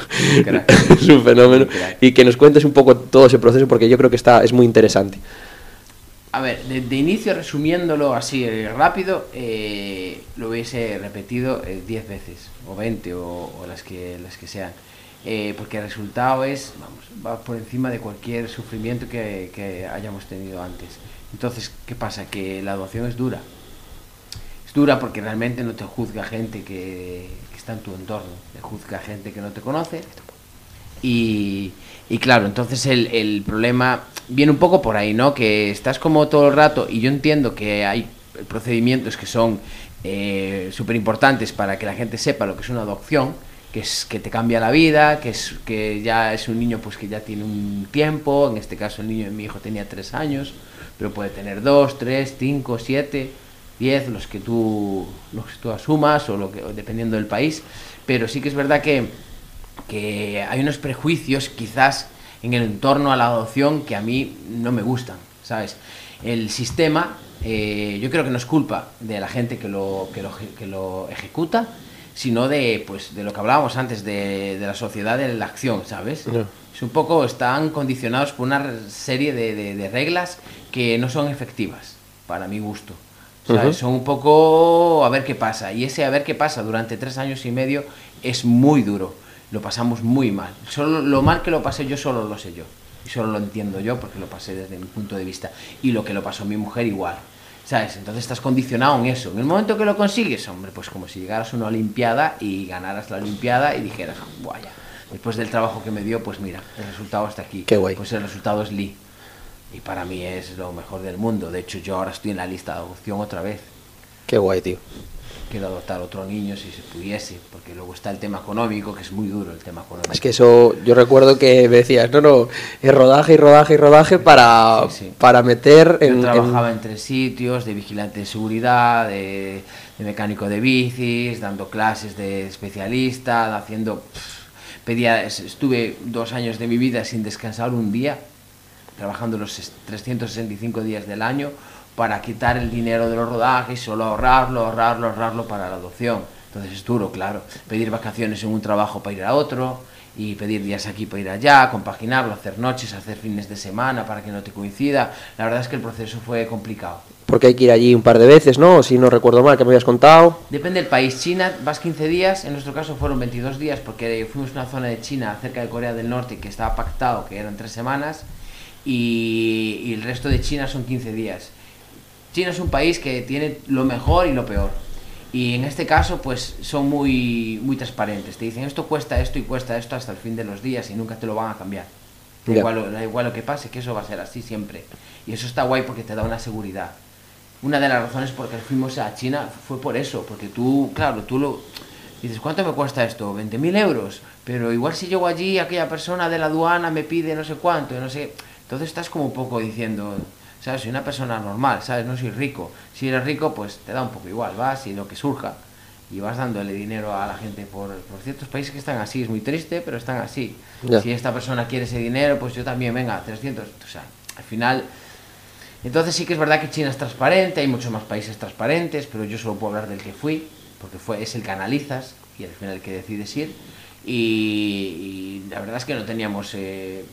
A: es un fenómeno. Y que nos cuentes un poco todo ese proceso porque yo creo que está, es muy interesante.
C: A ver, de, de inicio, resumiéndolo así eh, rápido, eh, lo hubiese repetido eh, 10 veces, o 20, o, o las, que, las que sean. Eh, porque el resultado es, vamos, va por encima de cualquier sufrimiento que, que hayamos tenido antes. Entonces, ¿qué pasa? Que la adopción es dura. Dura porque realmente no te juzga gente que, que está en tu entorno, te juzga gente que no te conoce. Y, y claro, entonces el, el problema viene un poco por ahí, ¿no? Que estás como todo el rato, y yo entiendo que hay procedimientos que son súper importantes para que la gente sepa lo que es una adopción, que es que te cambia la vida, que es que ya es un niño pues que ya tiene un tiempo, en este caso el niño mi hijo tenía tres años, pero puede tener dos, tres, cinco, siete, diez, los que tú, los que tú asumas o lo que, dependiendo del país, pero sí que es verdad que que hay unos prejuicios quizás en el entorno a la adopción que a mí no me gustan, ¿sabes? El sistema, eh, yo creo que no es culpa de la gente que lo, que lo, que lo ejecuta, sino de, pues, de lo que hablábamos antes, de, de la sociedad de la acción, ¿sabes? Es un poco, están condicionados por una serie de, de- de reglas que no son efectivas, para mi gusto. Son un poco a ver qué pasa. Y ese a ver qué pasa durante tres años y medio es muy duro. Lo pasamos muy mal. Solo lo mal que lo pasé yo solo lo sé yo. Y solo lo entiendo yo porque lo pasé desde mi punto de vista. Y lo que lo pasó mi mujer igual. ¿Sabes? Entonces estás condicionado en eso. En el momento que lo consigues, hombre, pues como si llegaras a una Olimpiada y ganaras la Olimpiada y dijeras, vaya, después del trabajo que me dio, pues mira, el resultado está aquí.
A: Qué guay.
C: Pues el resultado es Lee. Y para mí es lo mejor del mundo. De hecho, yo ahora estoy en la lista de adopción otra vez.
A: Qué guay, tío.
C: Quiero adoptar otro niño si se pudiese, porque luego está el tema económico, que es muy duro el tema económico.
A: Es que eso, yo recuerdo que me decías, no, no, es rodaje y rodaje y rodaje para,
C: Sí, sí.
A: para meter
C: Yo trabajaba
A: en-
C: en tres sitios, de vigilante de seguridad, de, de mecánico de bicis, dando clases de especialista, haciendo... pff, pedía, es- estuve dos años de mi vida sin descansar un día, trabajando los ses- 365 días del año para quitar el dinero de los rodajes, solo ahorrarlo, ahorrarlo, ahorrarlo para la adopción. Entonces es duro, claro. Pedir vacaciones en un trabajo para ir a otro y pedir días aquí para ir allá, compaginarlo, hacer noches, hacer fines de semana para que no te coincida. La verdad es que el proceso fue complicado.
A: Porque hay que ir allí un par de veces, ¿no? Si no recuerdo mal, que me habías contado.
C: Depende del país. China vas 15 días, en nuestro caso fueron 22 días porque fuimos a una zona de China cerca de Corea del Norte que estaba pactado que eran tres semanas y, y el resto de China son 15 días. China es un país que tiene lo mejor y lo peor. Y en este caso, pues son muy, muy transparentes. Te dicen esto cuesta esto y cuesta esto hasta el fin de los días y nunca te lo van a cambiar. Da igual, da igual lo que pase, que eso va a ser así siempre. Y eso está guay porque te da una seguridad. Una de las razones por las que fuimos a China fue por eso, porque tú, claro, tú lo dices, ¿cuánto me cuesta esto? ¿20.000 euros? Pero igual si llego allí, aquella persona de la aduana me pide no sé cuánto, no sé. Entonces estás como un poco diciendo, ¿sabes? Soy una persona normal, ¿sabes? No soy rico. Si eres rico, pues te da un poco igual, vas y lo que surja. Y vas dándole dinero a la gente por, por ciertos países que están así. Es muy triste, pero están así. Si esta persona quiere ese dinero, pues yo también, venga, 300. O sea, al final entonces sí que es verdad que China es transparente, hay muchos más países transparentes, pero yo solo puedo hablar del que fui, porque fue, es el que analizas y al final el que decides ir. Y, y la verdad es que no teníamos, eh,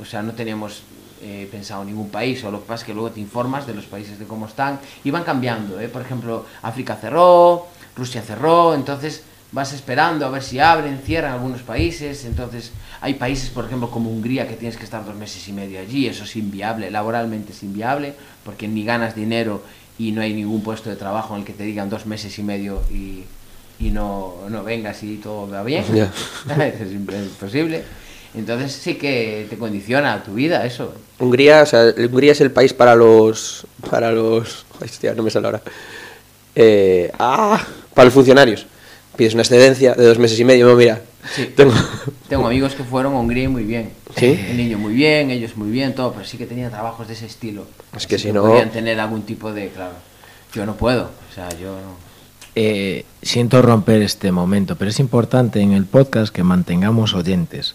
C: o sea, no teníamos eh, pensado ningún país, o lo que pasa es que luego te informas de los países de cómo están y van cambiando. ¿eh? Por ejemplo, África cerró, Rusia cerró, entonces vas esperando a ver si abren, cierran algunos países, entonces hay países, por ejemplo, como Hungría, que tienes que estar dos meses y medio allí, eso es inviable, laboralmente es inviable, porque ni ganas dinero y no hay ningún puesto de trabajo en el que te digan dos meses y medio y, y no, no vengas y todo va bien.
A: Ya.
C: es imposible. Entonces sí que te condiciona tu vida eso.
A: Hungría, o sea, Hungría es el país para los. Para los. Hostia, no me sale ahora. Eh, ah, para los funcionarios. Pides una excedencia de dos meses y medio. No, mira.
C: Sí.
A: Tengo.
C: Tengo amigos que fueron a Hungría y muy bien.
A: ¿Sí?
C: El niño muy bien, ellos muy bien, todo, pero sí que tenía trabajos de ese estilo.
A: Es que
C: Así
A: si no-
C: Podían tener algún tipo de. Claro. Yo no puedo. O sea, yo no.
B: Eh, siento romper este momento, pero es importante en el podcast que mantengamos oyentes.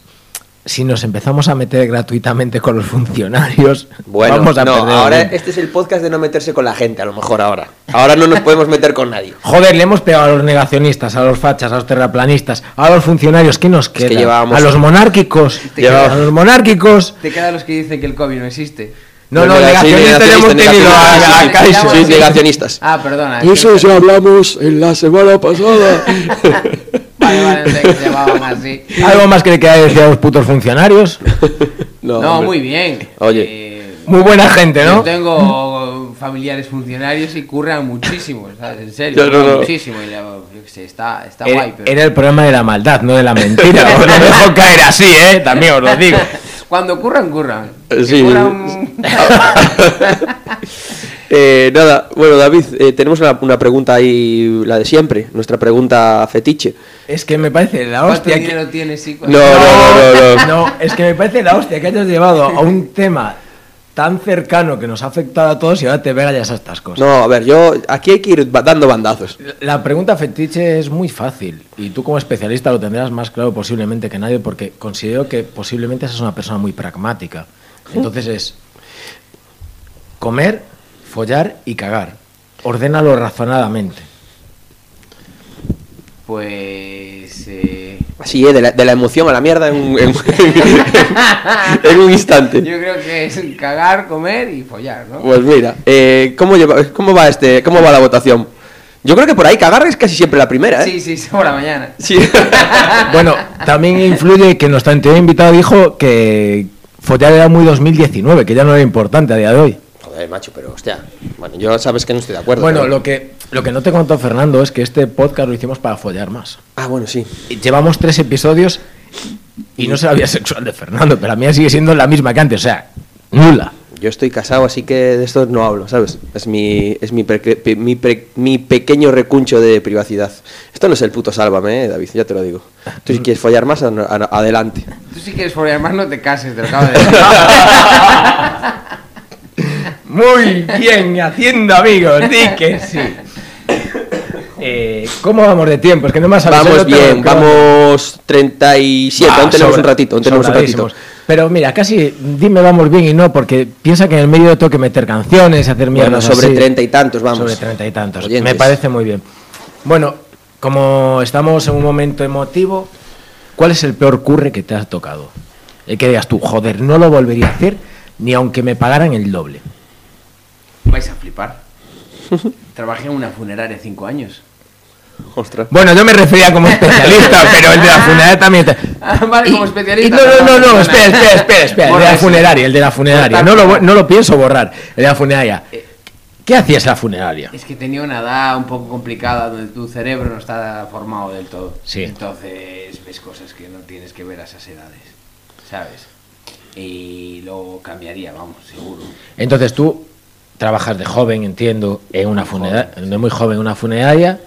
B: Si nos empezamos a meter gratuitamente con los funcionarios,
A: Bueno,
B: vamos a
A: no,
B: perder
A: ahora
B: oyentes.
A: este es el podcast de no meterse con la gente, a lo mejor ahora. Ahora no nos podemos meter con nadie.
B: Joder, le hemos pegado a los negacionistas, a los fachas, a los terraplanistas, a los funcionarios. ¿Qué nos
A: que
B: queda?
A: llevábamos-
B: A los monárquicos.
A: Llevábamos-
B: A los monárquicos.
C: Te quedan los que dicen que el COVID no existe.
B: No, no, negacionistas hemos tenido a.
A: Sí, negacionistas.
C: Ah, perdona.
A: Eso
C: es que-
A: ya hablamos en la semana pasada.
C: Vale, vale, no sé que se llamaban así.
B: ¿Algo más que le queda decir a los putos funcionarios?
A: no,
C: No, muy bien.
A: Oye.
C: Eh,
B: Muy buena gente,
C: Yo
B: ¿no?
C: tengo familiares funcionarios y curran muchísimo, ¿sabes? En serio,
A: Yo no,
C: curran
A: no.
C: muchísimo. Y la- yo qué sé, está, está
B: Era,
C: guay, pero...
B: era el problema de la maldad, no de la mentira. Os lo dejo caer así, ¿eh? También os lo digo.
C: Cuando curran, curran. Que
A: sí.
C: curran-
A: Eh, nada, bueno, David, eh, tenemos una, una pregunta ahí, la de siempre, nuestra pregunta fetiche.
B: Es que me parece la
C: ¿Cuánto
B: hostia que...
C: tienes? Sí,
A: No, no, no, no, no.
B: No, es que me parece la hostia que hayas llevado a un tema tan cercano que nos ha afectado a todos y ahora te veas a estas cosas.
A: No, a ver, yo aquí hay que ir dando bandazos.
B: La pregunta fetiche es muy fácil y tú como especialista lo tendrás más claro posiblemente que nadie porque considero que posiblemente seas una persona muy pragmática. Entonces es comer, follar y cagar. Ordénalo razonadamente.
C: Pues... eh,
A: Así, eh, de la, de la emoción a la mierda en un, en, en un instante.
C: Yo creo que es cagar, comer y follar, ¿no?
A: Pues mira, eh, ¿cómo, lleva, ¿cómo va este, cómo va la votación? Yo creo que por ahí cagar es casi siempre la primera, ¿eh?
C: Sí, sí, sí, por la mañana.
A: Sí.
B: Bueno, también influye que nuestro anterior invitado dijo que follar era muy 2019, que ya no era importante a día de hoy.
A: Joder, macho, pero hostia. Bueno, yo sabes que no estoy de acuerdo.
B: Bueno,
A: pero-
B: lo que, lo que no te contó Fernando es que este podcast lo hicimos para follar más.
A: Ah, bueno, sí.
B: Llevamos tres episodios y no sé la vida sexual de Fernando, pero la mía sigue siendo la misma que antes, o sea, nula.
A: Yo estoy casado, así que de esto no hablo, ¿sabes? Es mi, es mi, pre- pe- mi, pre- mi pequeño recuncho de privacidad. Esto no es el puto sálvame, ¿eh, David, ya te lo digo. Tú si quieres follar más, a- a- adelante.
C: Tú si quieres follar más no te cases, te lo acabo de decir.
B: Muy bien, haciendo amigos, di que sí. Eh, ¿Cómo vamos de tiempo? Es que no avisado,
A: Vamos bien, vamos 37,
B: Va,
A: aún tenemos
B: sobra-
A: un ratito, aún tenemos un ratito.
B: Pero mira, casi dime vamos bien y no, porque piensa que en el medio tengo que meter canciones, hacer
A: Bueno,
B: mierdas
A: sobre treinta y tantos, vamos.
B: Sobre treinta y tantos.
A: Oyentes.
B: Me parece muy bien. Bueno, como estamos en un momento emotivo, ¿cuál es el peor curre que te has tocado? El que digas tú, joder, no lo volvería a hacer ni aunque me pagaran el doble.
C: Vais a flipar. Trabajé en una funeraria cinco años.
A: Ostras.
B: Bueno, yo me refería como especialista, pero el de la funeraria también.
C: Ah, vale, como especialista.
B: y no, no, no, no, espera, espera, espera, espera. El de la funeraria, el de la funeraria. No lo, no lo pienso borrar. El de la funeraria. ¿Qué hacías en la funeraria?
C: Es que tenía una edad un poco complicada donde tu cerebro no está formado del todo.
B: Sí.
C: Entonces ves cosas que no tienes que ver a esas edades. ¿Sabes? Y lo cambiaría, vamos, seguro.
B: Entonces tú trabajas de joven, entiendo, en una funeraria, de muy joven en una funeraria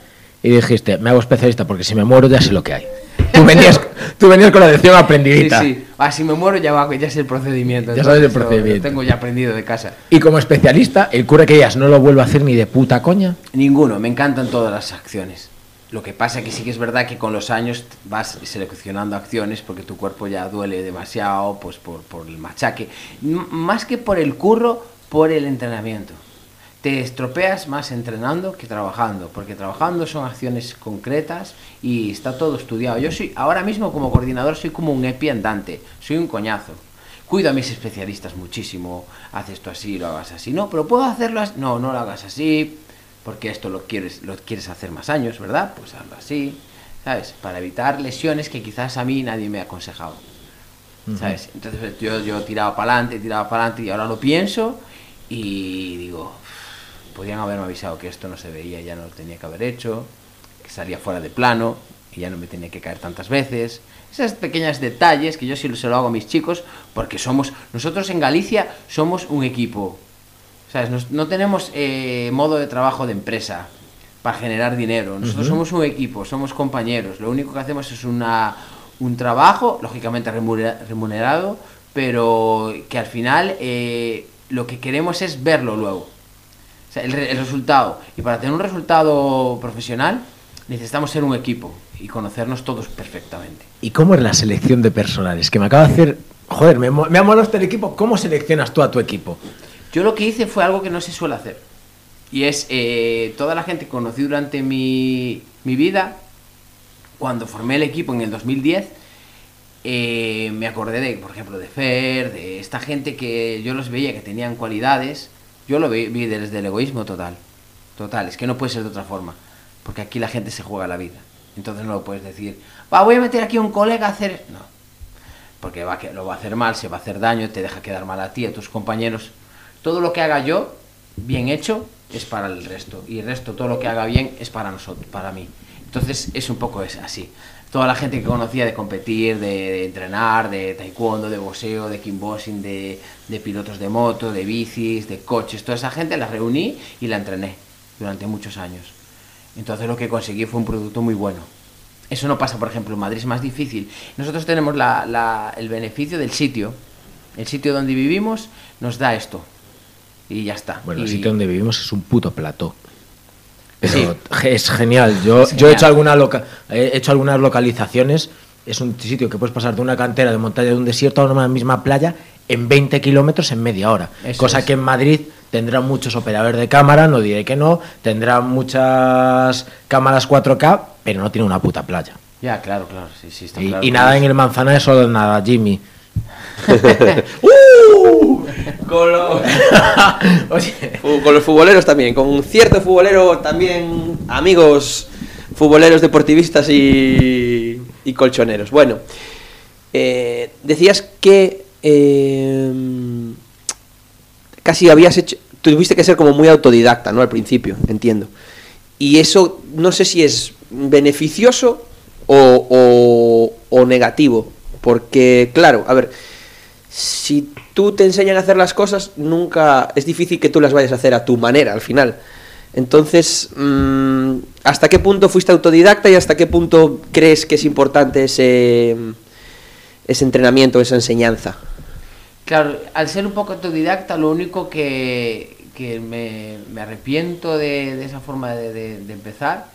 B: y dijiste, me hago especialista porque si me muero ya sé lo que hay. Tú venías, tú venías con la lección
C: Sí,
B: aprendidita.
C: sí. Ah, si me muero ya va, ya sé el procedimiento.
B: Ya sabes el procedimiento.
C: Lo tengo ya aprendido de casa.
B: Y como especialista, el cura que ellas no lo vuelvo a hacer ni de puta coña.
C: Ninguno, me encantan todas las acciones. Lo que pasa que sí que es verdad que con los años vas seleccionando acciones porque tu cuerpo ya duele demasiado pues por, por el machaque. M- más que por el curro, por el entrenamiento. Te estropeas más entrenando que trabajando, porque trabajando son acciones concretas y está todo estudiado. Yo soy, ahora mismo como coordinador soy como un epi andante, soy un coñazo. Cuido a mis especialistas muchísimo, haz esto así, lo hagas así. No, pero puedo hacerlo así. No, no lo hagas así, porque esto lo quieres, lo quieres hacer más años, ¿verdad? Pues hazlo así, ¿sabes? Para evitar lesiones que quizás a mí nadie me ha aconsejado, ¿sabes? Entonces yo, yo tiraba para adelante, tiraba para adelante y ahora lo pienso y digo, podrían haberme avisado que esto no se veía, ya no lo tenía que haber hecho, que salía fuera de plano y ya no me tenía que caer tantas veces. Esas pequeños detalles que yo sí se lo hago a mis chicos porque somos, nosotros en Galicia somos un equipo. ¿Sabes? Nos- no tenemos eh, modo de trabajo de empresa para generar dinero. Nosotros somos un equipo, somos compañeros. Lo único que hacemos es una, un trabajo, lógicamente remunera- remunerado, pero que al final eh, lo que queremos es verlo luego. O sea, el, el resultado. Y para tener un resultado profesional necesitamos ser un equipo y conocernos todos perfectamente.
B: ¿Y cómo es la selección de personales? Que me acaba de hacer... Joder, me, me ha molado este equipo. ¿Cómo seleccionas tú a tu equipo?
C: Yo lo que hice fue algo que no se suele hacer. Y es eh, toda la gente que conocí durante mi, mi vida, cuando formé el equipo en el 2010, eh, me acordé de, por ejemplo, de Fer, de esta gente que yo los veía que tenían cualidades. Yo lo vi, desde el egoísmo total. Total, es que no puede ser de otra forma. Porque aquí la gente se juega la vida. Entonces no lo puedes decir, va, voy a meter aquí a un colega a hacer. No. Porque va, que- lo va a hacer mal, se va a hacer daño, te deja quedar mal a ti, a tus compañeros. Todo lo que haga yo, bien hecho, es para el resto. Y el resto, todo lo que haga bien, es para nosotros, para mí. Entonces es un poco así. Toda la gente que conocía de competir, de, de entrenar, de taekwondo, de boxeo, de kickboxing, de, de pilotos de moto, de bicis, de coches, toda esa gente la reuní y la entrené durante muchos años. Entonces lo que conseguí fue un producto muy bueno. Eso no pasa, por ejemplo, en Madrid es más difícil. Nosotros tenemos la- la- el beneficio del sitio. El sitio donde vivimos nos da esto. Y ya está.
B: Bueno, el sitio donde vivimos es un puto plató. Pero
C: Sí.
B: es genial. Yo,
C: Es
B: yo he, hecho alguna loca- he hecho algunas localizaciones. Es un sitio que puedes pasar de una cantera de montaña de un desierto a una misma playa en 20 kilómetros en media hora.
C: Eso
B: Cosa
C: es.
B: que en Madrid tendrá muchos operadores de cámara, no diré que no. Tendrá muchas cámaras 4K, pero no tiene una puta playa.
C: Ya, claro, claro. Sí, sí, está
B: Y,
C: claro
B: y nada
C: es-
B: en el Manzanares, solo nada, Jimmy.
A: Con los,
B: Oye,
A: con los futboleros también, con un cierto futbolero también, amigos futboleros deportivistas y, y colchoneros. Bueno, eh, decías que eh, casi habías hecho, tuviste que ser como muy autodidacta, ¿no? Al principio, entiendo. Y eso no sé si es beneficioso o, o- o negativo, porque claro, a ver, si tú te enseñan a hacer las cosas, nunca es difícil que tú las vayas a hacer a tu manera al final. Entonces, mm, ¿hasta qué punto fuiste autodidacta y hasta qué punto crees que es importante ese, ese entrenamiento, esa enseñanza?
C: Claro, al ser un poco autodidacta, lo único que, que me, me arrepiento de, de esa forma de, de- de empezar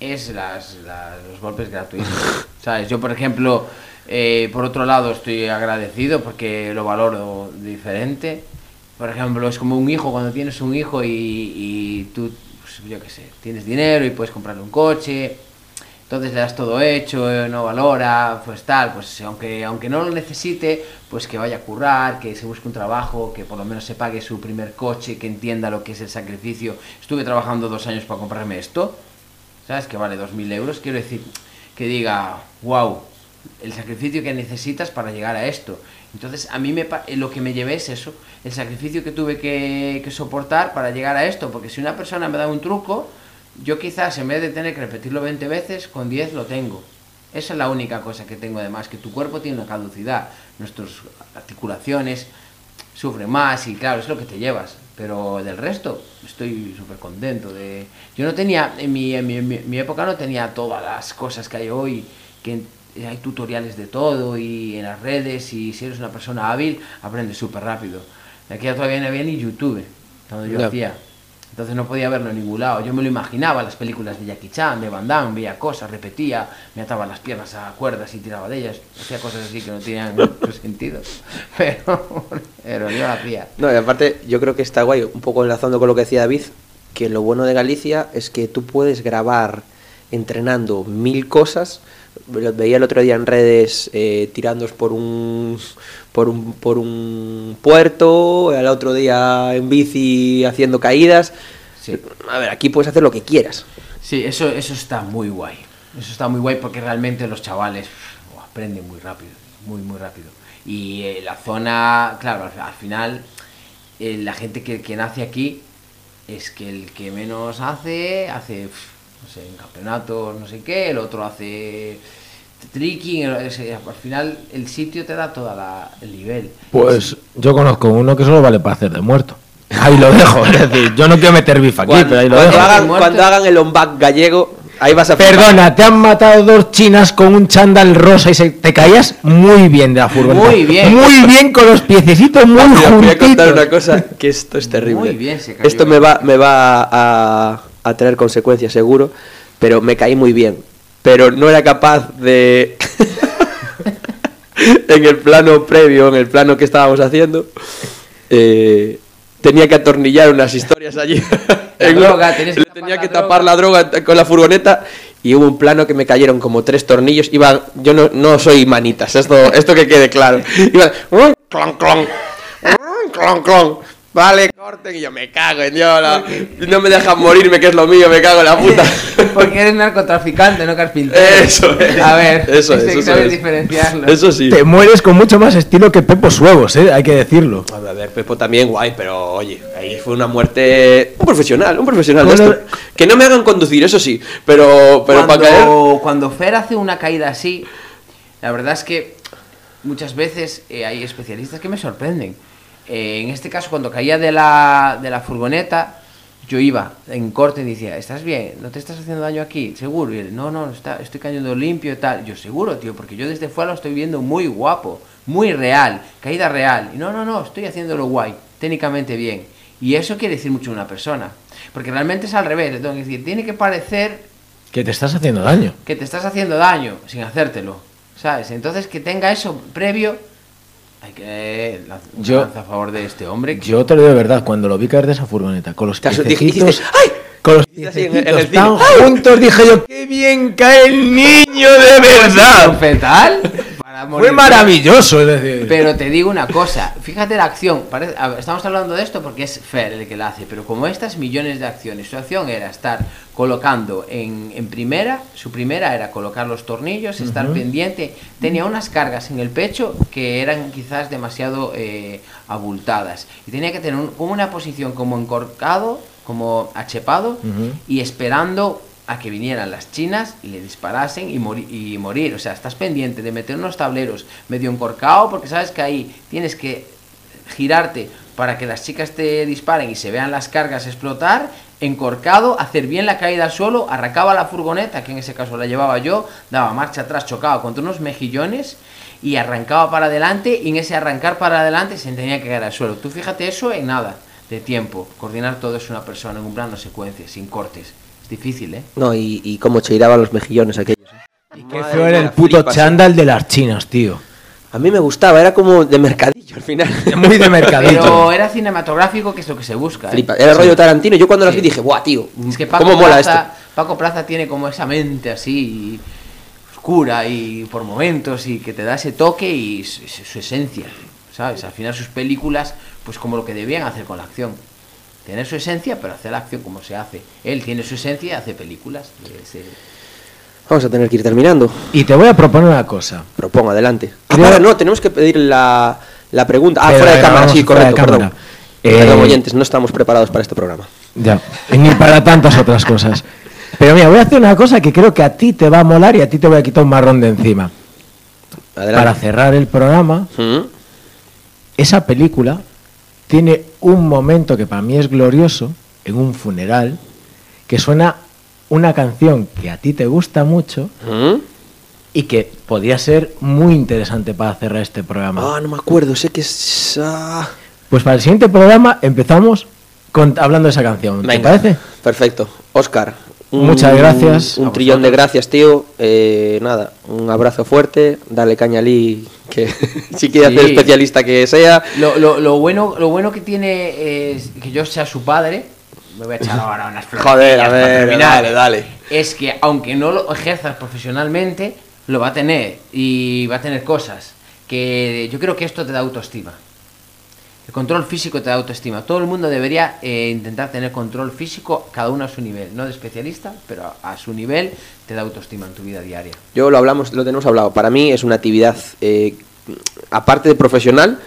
C: es las, las- los golpes gratuitos. ¿Sabes? Yo, por ejemplo, eh, por otro lado, estoy agradecido porque lo valoro diferente. Por ejemplo, es como un hijo, cuando tienes un hijo y, tú, pues, yo qué sé, tienes dinero y puedes comprarle un coche, entonces le das todo hecho, no valora, pues tal, pues aunque, aunque no lo necesite, pues que vaya a currar, que se busque un trabajo, que por lo menos se pague su primer coche, que entienda lo que es el sacrificio. Estuve trabajando dos años para comprarme esto, ¿sabes? Que vale 2.000 euros. Quiero decir, que diga, wow, el sacrificio que necesitas para llegar a esto. Entonces, a mí me, eh, lo que me llevé es eso, el sacrificio que tuve que, soportar para llegar a esto. Porque si una persona me da un truco, yo quizás en vez de tener que repetirlo 20 veces, con 10 lo tengo. Esa es la única cosa que tengo además, que tu cuerpo tiene una caducidad, nuestras articulaciones sufren más y claro, es lo que te llevas. Pero del resto, estoy súper contento. De... Yo no tenía, en mi, en, mi, en mi época no tenía todas las cosas que hay hoy, que hay tutoriales de todo y en las redes y si eres una persona hábil, aprendes súper rápido. Aquí todavía no había ni YouTube, cuando yo
A: Ya.
C: hacía. Entonces no podía verlo en ningún lado. Yo me lo imaginaba, las películas de Jackie Chan, de Van Damme, veía cosas, repetía, me ataba las piernas a cuerdas y tiraba de ellas. Hacía cosas así que no tenían mucho sentido. Pero, pero yo lo hacía.
A: No, y aparte yo creo que está guay, un poco enlazando con lo que decía David, que lo bueno de Galicia es que tú puedes grabar entrenando mil cosas. Lo veía el otro día en redes eh, tirándos por un, por un por un puerto, el otro día en bici haciendo caídas.
C: Sí.
A: A ver, aquí puedes hacer lo que quieras.
C: Sí, eso, eso está muy guay. Eso está muy guay porque realmente los chavales uf, aprenden muy rápido, muy, muy rápido. Y eh, la zona, claro, al, al final, eh, la gente que, que nace aquí es que el que menos hace, hace no sé, en campeonatos, no sé qué, el otro hace tricking, al final el sitio te da todo el nivel.
B: Pues yo conozco uno que solo vale para hacer de muerto. Ahí lo dejo, es decir, yo no quiero meter bifa aquí,
A: Cuando,
B: pero ahí lo
A: cuando
B: dejo.
A: hagan,
C: Muerto.
A: cuando hagan el on-back gallego, ahí vas a flipar.
B: Perdona, te han matado dos chinas con un chándal rosa y se, te caías muy bien de la furgoneta.
C: Muy bien.
B: Muy bien con los piececitos muy
A: Mira, voy a contar
B: juntitos.
A: una cosa que esto es terrible.
C: Muy bien se cayó.
A: esto me va, me va a, a tener consecuencias seguro, pero me caí muy bien. Pero no era capaz de en el plano previo, en el plano que estábamos haciendo, eh, tenía que atornillar unas historias allí. Una-
C: que tapar
A: tenía que
C: droga.
A: tapar la droga con la furgoneta y hubo un plano que me cayeron como tres tornillos. Iba, yo no, no soy manitas, esto, esto que quede claro. Clon, clon, clon, clon. Vale, corten y yo me cago en Dios. No, no me dejan morirme, que es lo mío, me cago en la puta.
C: Porque eres narcotraficante, no carpintero.
A: Eso es.
C: A ver,
A: Eso es,
C: hay que
A: eso
C: saber
A: es.
C: diferenciarlo.
A: Eso sí.
B: Te mueres con mucho más estilo que Pepo Suevos, ¿eh? hay que decirlo.
A: A ver, Pepo también guay, pero oye, ahí fue una muerte. Un profesional, un profesional de
B: Bueno,
A: esto. Que no me hagan conducir, eso sí, pero, pero para caer.
C: cuando, cuando Fer hace una caída así, la verdad es que muchas veces eh, hay especialistas que me sorprenden. Eh, en este caso, cuando caía de la, de la furgoneta, yo iba en corte y decía, ¿estás bien? ¿No te estás haciendo daño aquí? ¿Seguro? Y él, no, no, está, estoy cayendo limpio y tal. Yo, seguro, tío, porque yo desde fuera lo estoy viendo muy guapo, muy real, caída real. Y no, no, no, estoy haciéndolo guay, técnicamente bien. Y eso quiere decir mucho de una persona. Porque realmente es al revés, tengo que decir, tiene que parecer
B: Que te estás haciendo daño.
C: que te estás haciendo daño sin hacértelo, ¿sabes? Entonces que tenga eso previo, hay que la, una
B: Yo-
C: a favor de este hombre. que-
B: Yo te lo digo de verdad, cuando lo vi caer de esa furgoneta, con los piececitos,
A: ¡ay!
B: con los piececitos tan juntos, dije yo, qué bien cae el niño de verdad.
C: fetal
B: Fue maravilloso, es decir.
C: Pero te digo una cosa, fíjate la acción, parece- a ver, estamos hablando de esto porque es Fer el que la hace, pero como estas millones de acciones, su acción era estar colocando en, en primera, su primera era colocar los tornillos, estar pendiente, tenía unas cargas en el pecho que eran quizás demasiado eh, abultadas y tenía que tener un- como una posición como encorcado, como achepado y esperando a que vinieran las chinas y le disparasen y, mori- y morir. O sea, estás pendiente de meter unos tableros medio encorcado porque sabes que ahí tienes que girarte para que las chicas te disparen y se vean las cargas explotar, encorcado, hacer bien la caída al suelo, arrancaba la furgoneta, que en ese caso la llevaba yo, daba marcha atrás, chocaba contra unos mejillones y arrancaba para adelante y en ese arrancar para adelante se tenía que caer al suelo. Tú fíjate eso en nada de tiempo, coordinar todo es una persona en un plano secuencia, sin cortes. Difícil, ¿eh?
A: No, y, y cómo cheiraban los mejillones aquellos. ¿eh?
B: Qué
A: Madre
B: feo era el puto
A: flipas, ¿eh?
B: chándal de las chinas, tío.
A: A mí me gustaba, era como de mercadillo al final.
B: Muy de mercadito.
C: Pero era cinematográfico, que es lo que se busca. ¿eh?
A: Flipa. Era rollo Tarantino. Yo cuando las
C: Sí.
A: vi dije, ¡buah, tío!
C: Es que Paco
A: ¿Cómo mola
C: Plaza,
A: esto?
C: Paco Plaza tiene como esa mente así oscura y por momentos y que te da ese toque y su- su esencia, ¿sabes? Al final sus películas, pues como lo que debían hacer con la acción. Tener su esencia, pero hacer la acción como se hace. Él tiene su esencia y hace películas. de ese-
A: Vamos a tener que ir terminando.
B: Y te voy a proponer una cosa.
A: Propongo, adelante. Ah, para, no, tenemos que pedir la, la pregunta. Ah,
B: Pero
A: fuera de cámara,
B: grabamos
A: sí, correcto,
B: cámara.
A: perdón.
B: Eh,
A: Perdón, oyentes, no estamos preparados para este programa.
B: Ya, ni para tantas otras cosas. Pero mira, voy a hacer una cosa que creo que a ti te va a molar y a ti te voy a quitar un marrón de encima. Para cerrar el programa,
A: ¿Mm?
B: esa película tiene un momento que para mí es glorioso, en un funeral, que suena una canción que a ti te gusta mucho
A: ¿Mm?
B: y que podría ser muy interesante para cerrar este programa.
A: Ah, no me acuerdo, sé que es... ah.
B: Pues para el siguiente programa empezamos con- hablando de esa canción. ¿Te parece?
A: Perfecto. Oscar.
B: Muchas gracias
A: Un trillón de gracias, tío. Eh, nada, un abrazo fuerte. Dale caña a Lee, que si quiere
C: Sí.
A: hacer especialista que sea.
C: Lo, lo- lo bueno, lo bueno que tiene es que yo sea su padre. Me voy a echar ahora unas flores.
A: Joder, a ver, dale, dale.
C: Es que aunque no lo ejerzas profesionalmente, lo va a tener y va a tener cosas que yo creo que esto te da autoestima. El control físico te da autoestima. Todo el mundo debería eh, intentar tener control físico, cada uno a su nivel. No de especialista, pero a, a su nivel te da autoestima en tu vida diaria.
A: Yo lo hablamos, lo tenemos hablado. Para mí es una actividad, eh, aparte de profesional,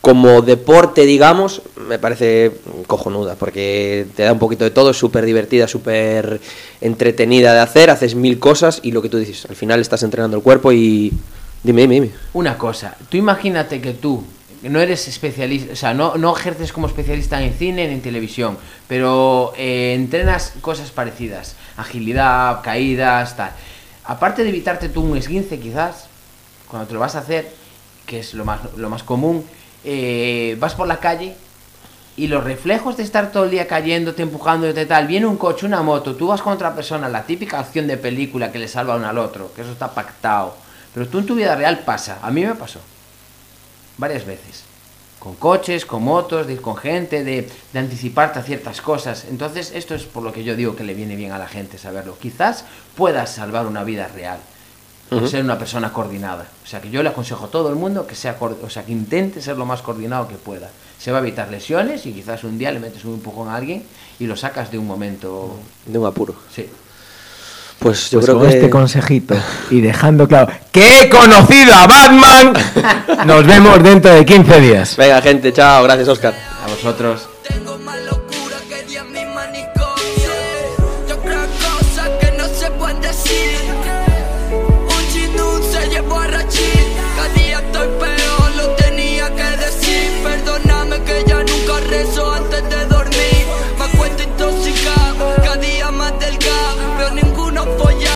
A: como deporte, digamos, me parece cojonuda, porque te da un poquito de todo, es súper divertida, súper entretenida de hacer, haces mil cosas y lo que tú dices, al final estás entrenando el cuerpo y... Dime, dime, dime.
C: Una cosa, tú imagínate que tú no eres especialista, o sea, no, no ejerces como especialista en cine ni en televisión, pero eh, entrenas cosas parecidas, agilidad, caídas, tal. Aparte de evitarte tú un esguince quizás, cuando te lo vas a hacer, que es lo más, lo más común, eh, vas por la calle y los reflejos de estar todo el día cayéndote, empujándote tal, viene un coche, una moto, tú vas con otra persona, la típica acción de película que le salva uno al otro, que eso está pactado. Pero tú en tu vida real pasa, a mí me pasó, varias veces. Con coches, con motos, de ir con gente, de, de anticiparte a ciertas cosas. Entonces, esto es por lo que yo digo que le viene bien a la gente saberlo. Quizás puedas salvar una vida real ser una persona coordinada. O sea, que yo le aconsejo a todo el mundo que sea, o sea, que intente ser lo más coordinado que pueda. Se va a evitar lesiones y quizás un día le metes un empujón a alguien y lo sacas de un momento.
A: De un apuro.
C: Sí.
A: Pues yo
B: Pues
A: creo
B: con
A: que...
B: este consejito y dejando claro que he conocido a Batman, nos vemos dentro de 15 días.
A: Venga, gente, chao, gracias, Oscar.
C: A vosotros.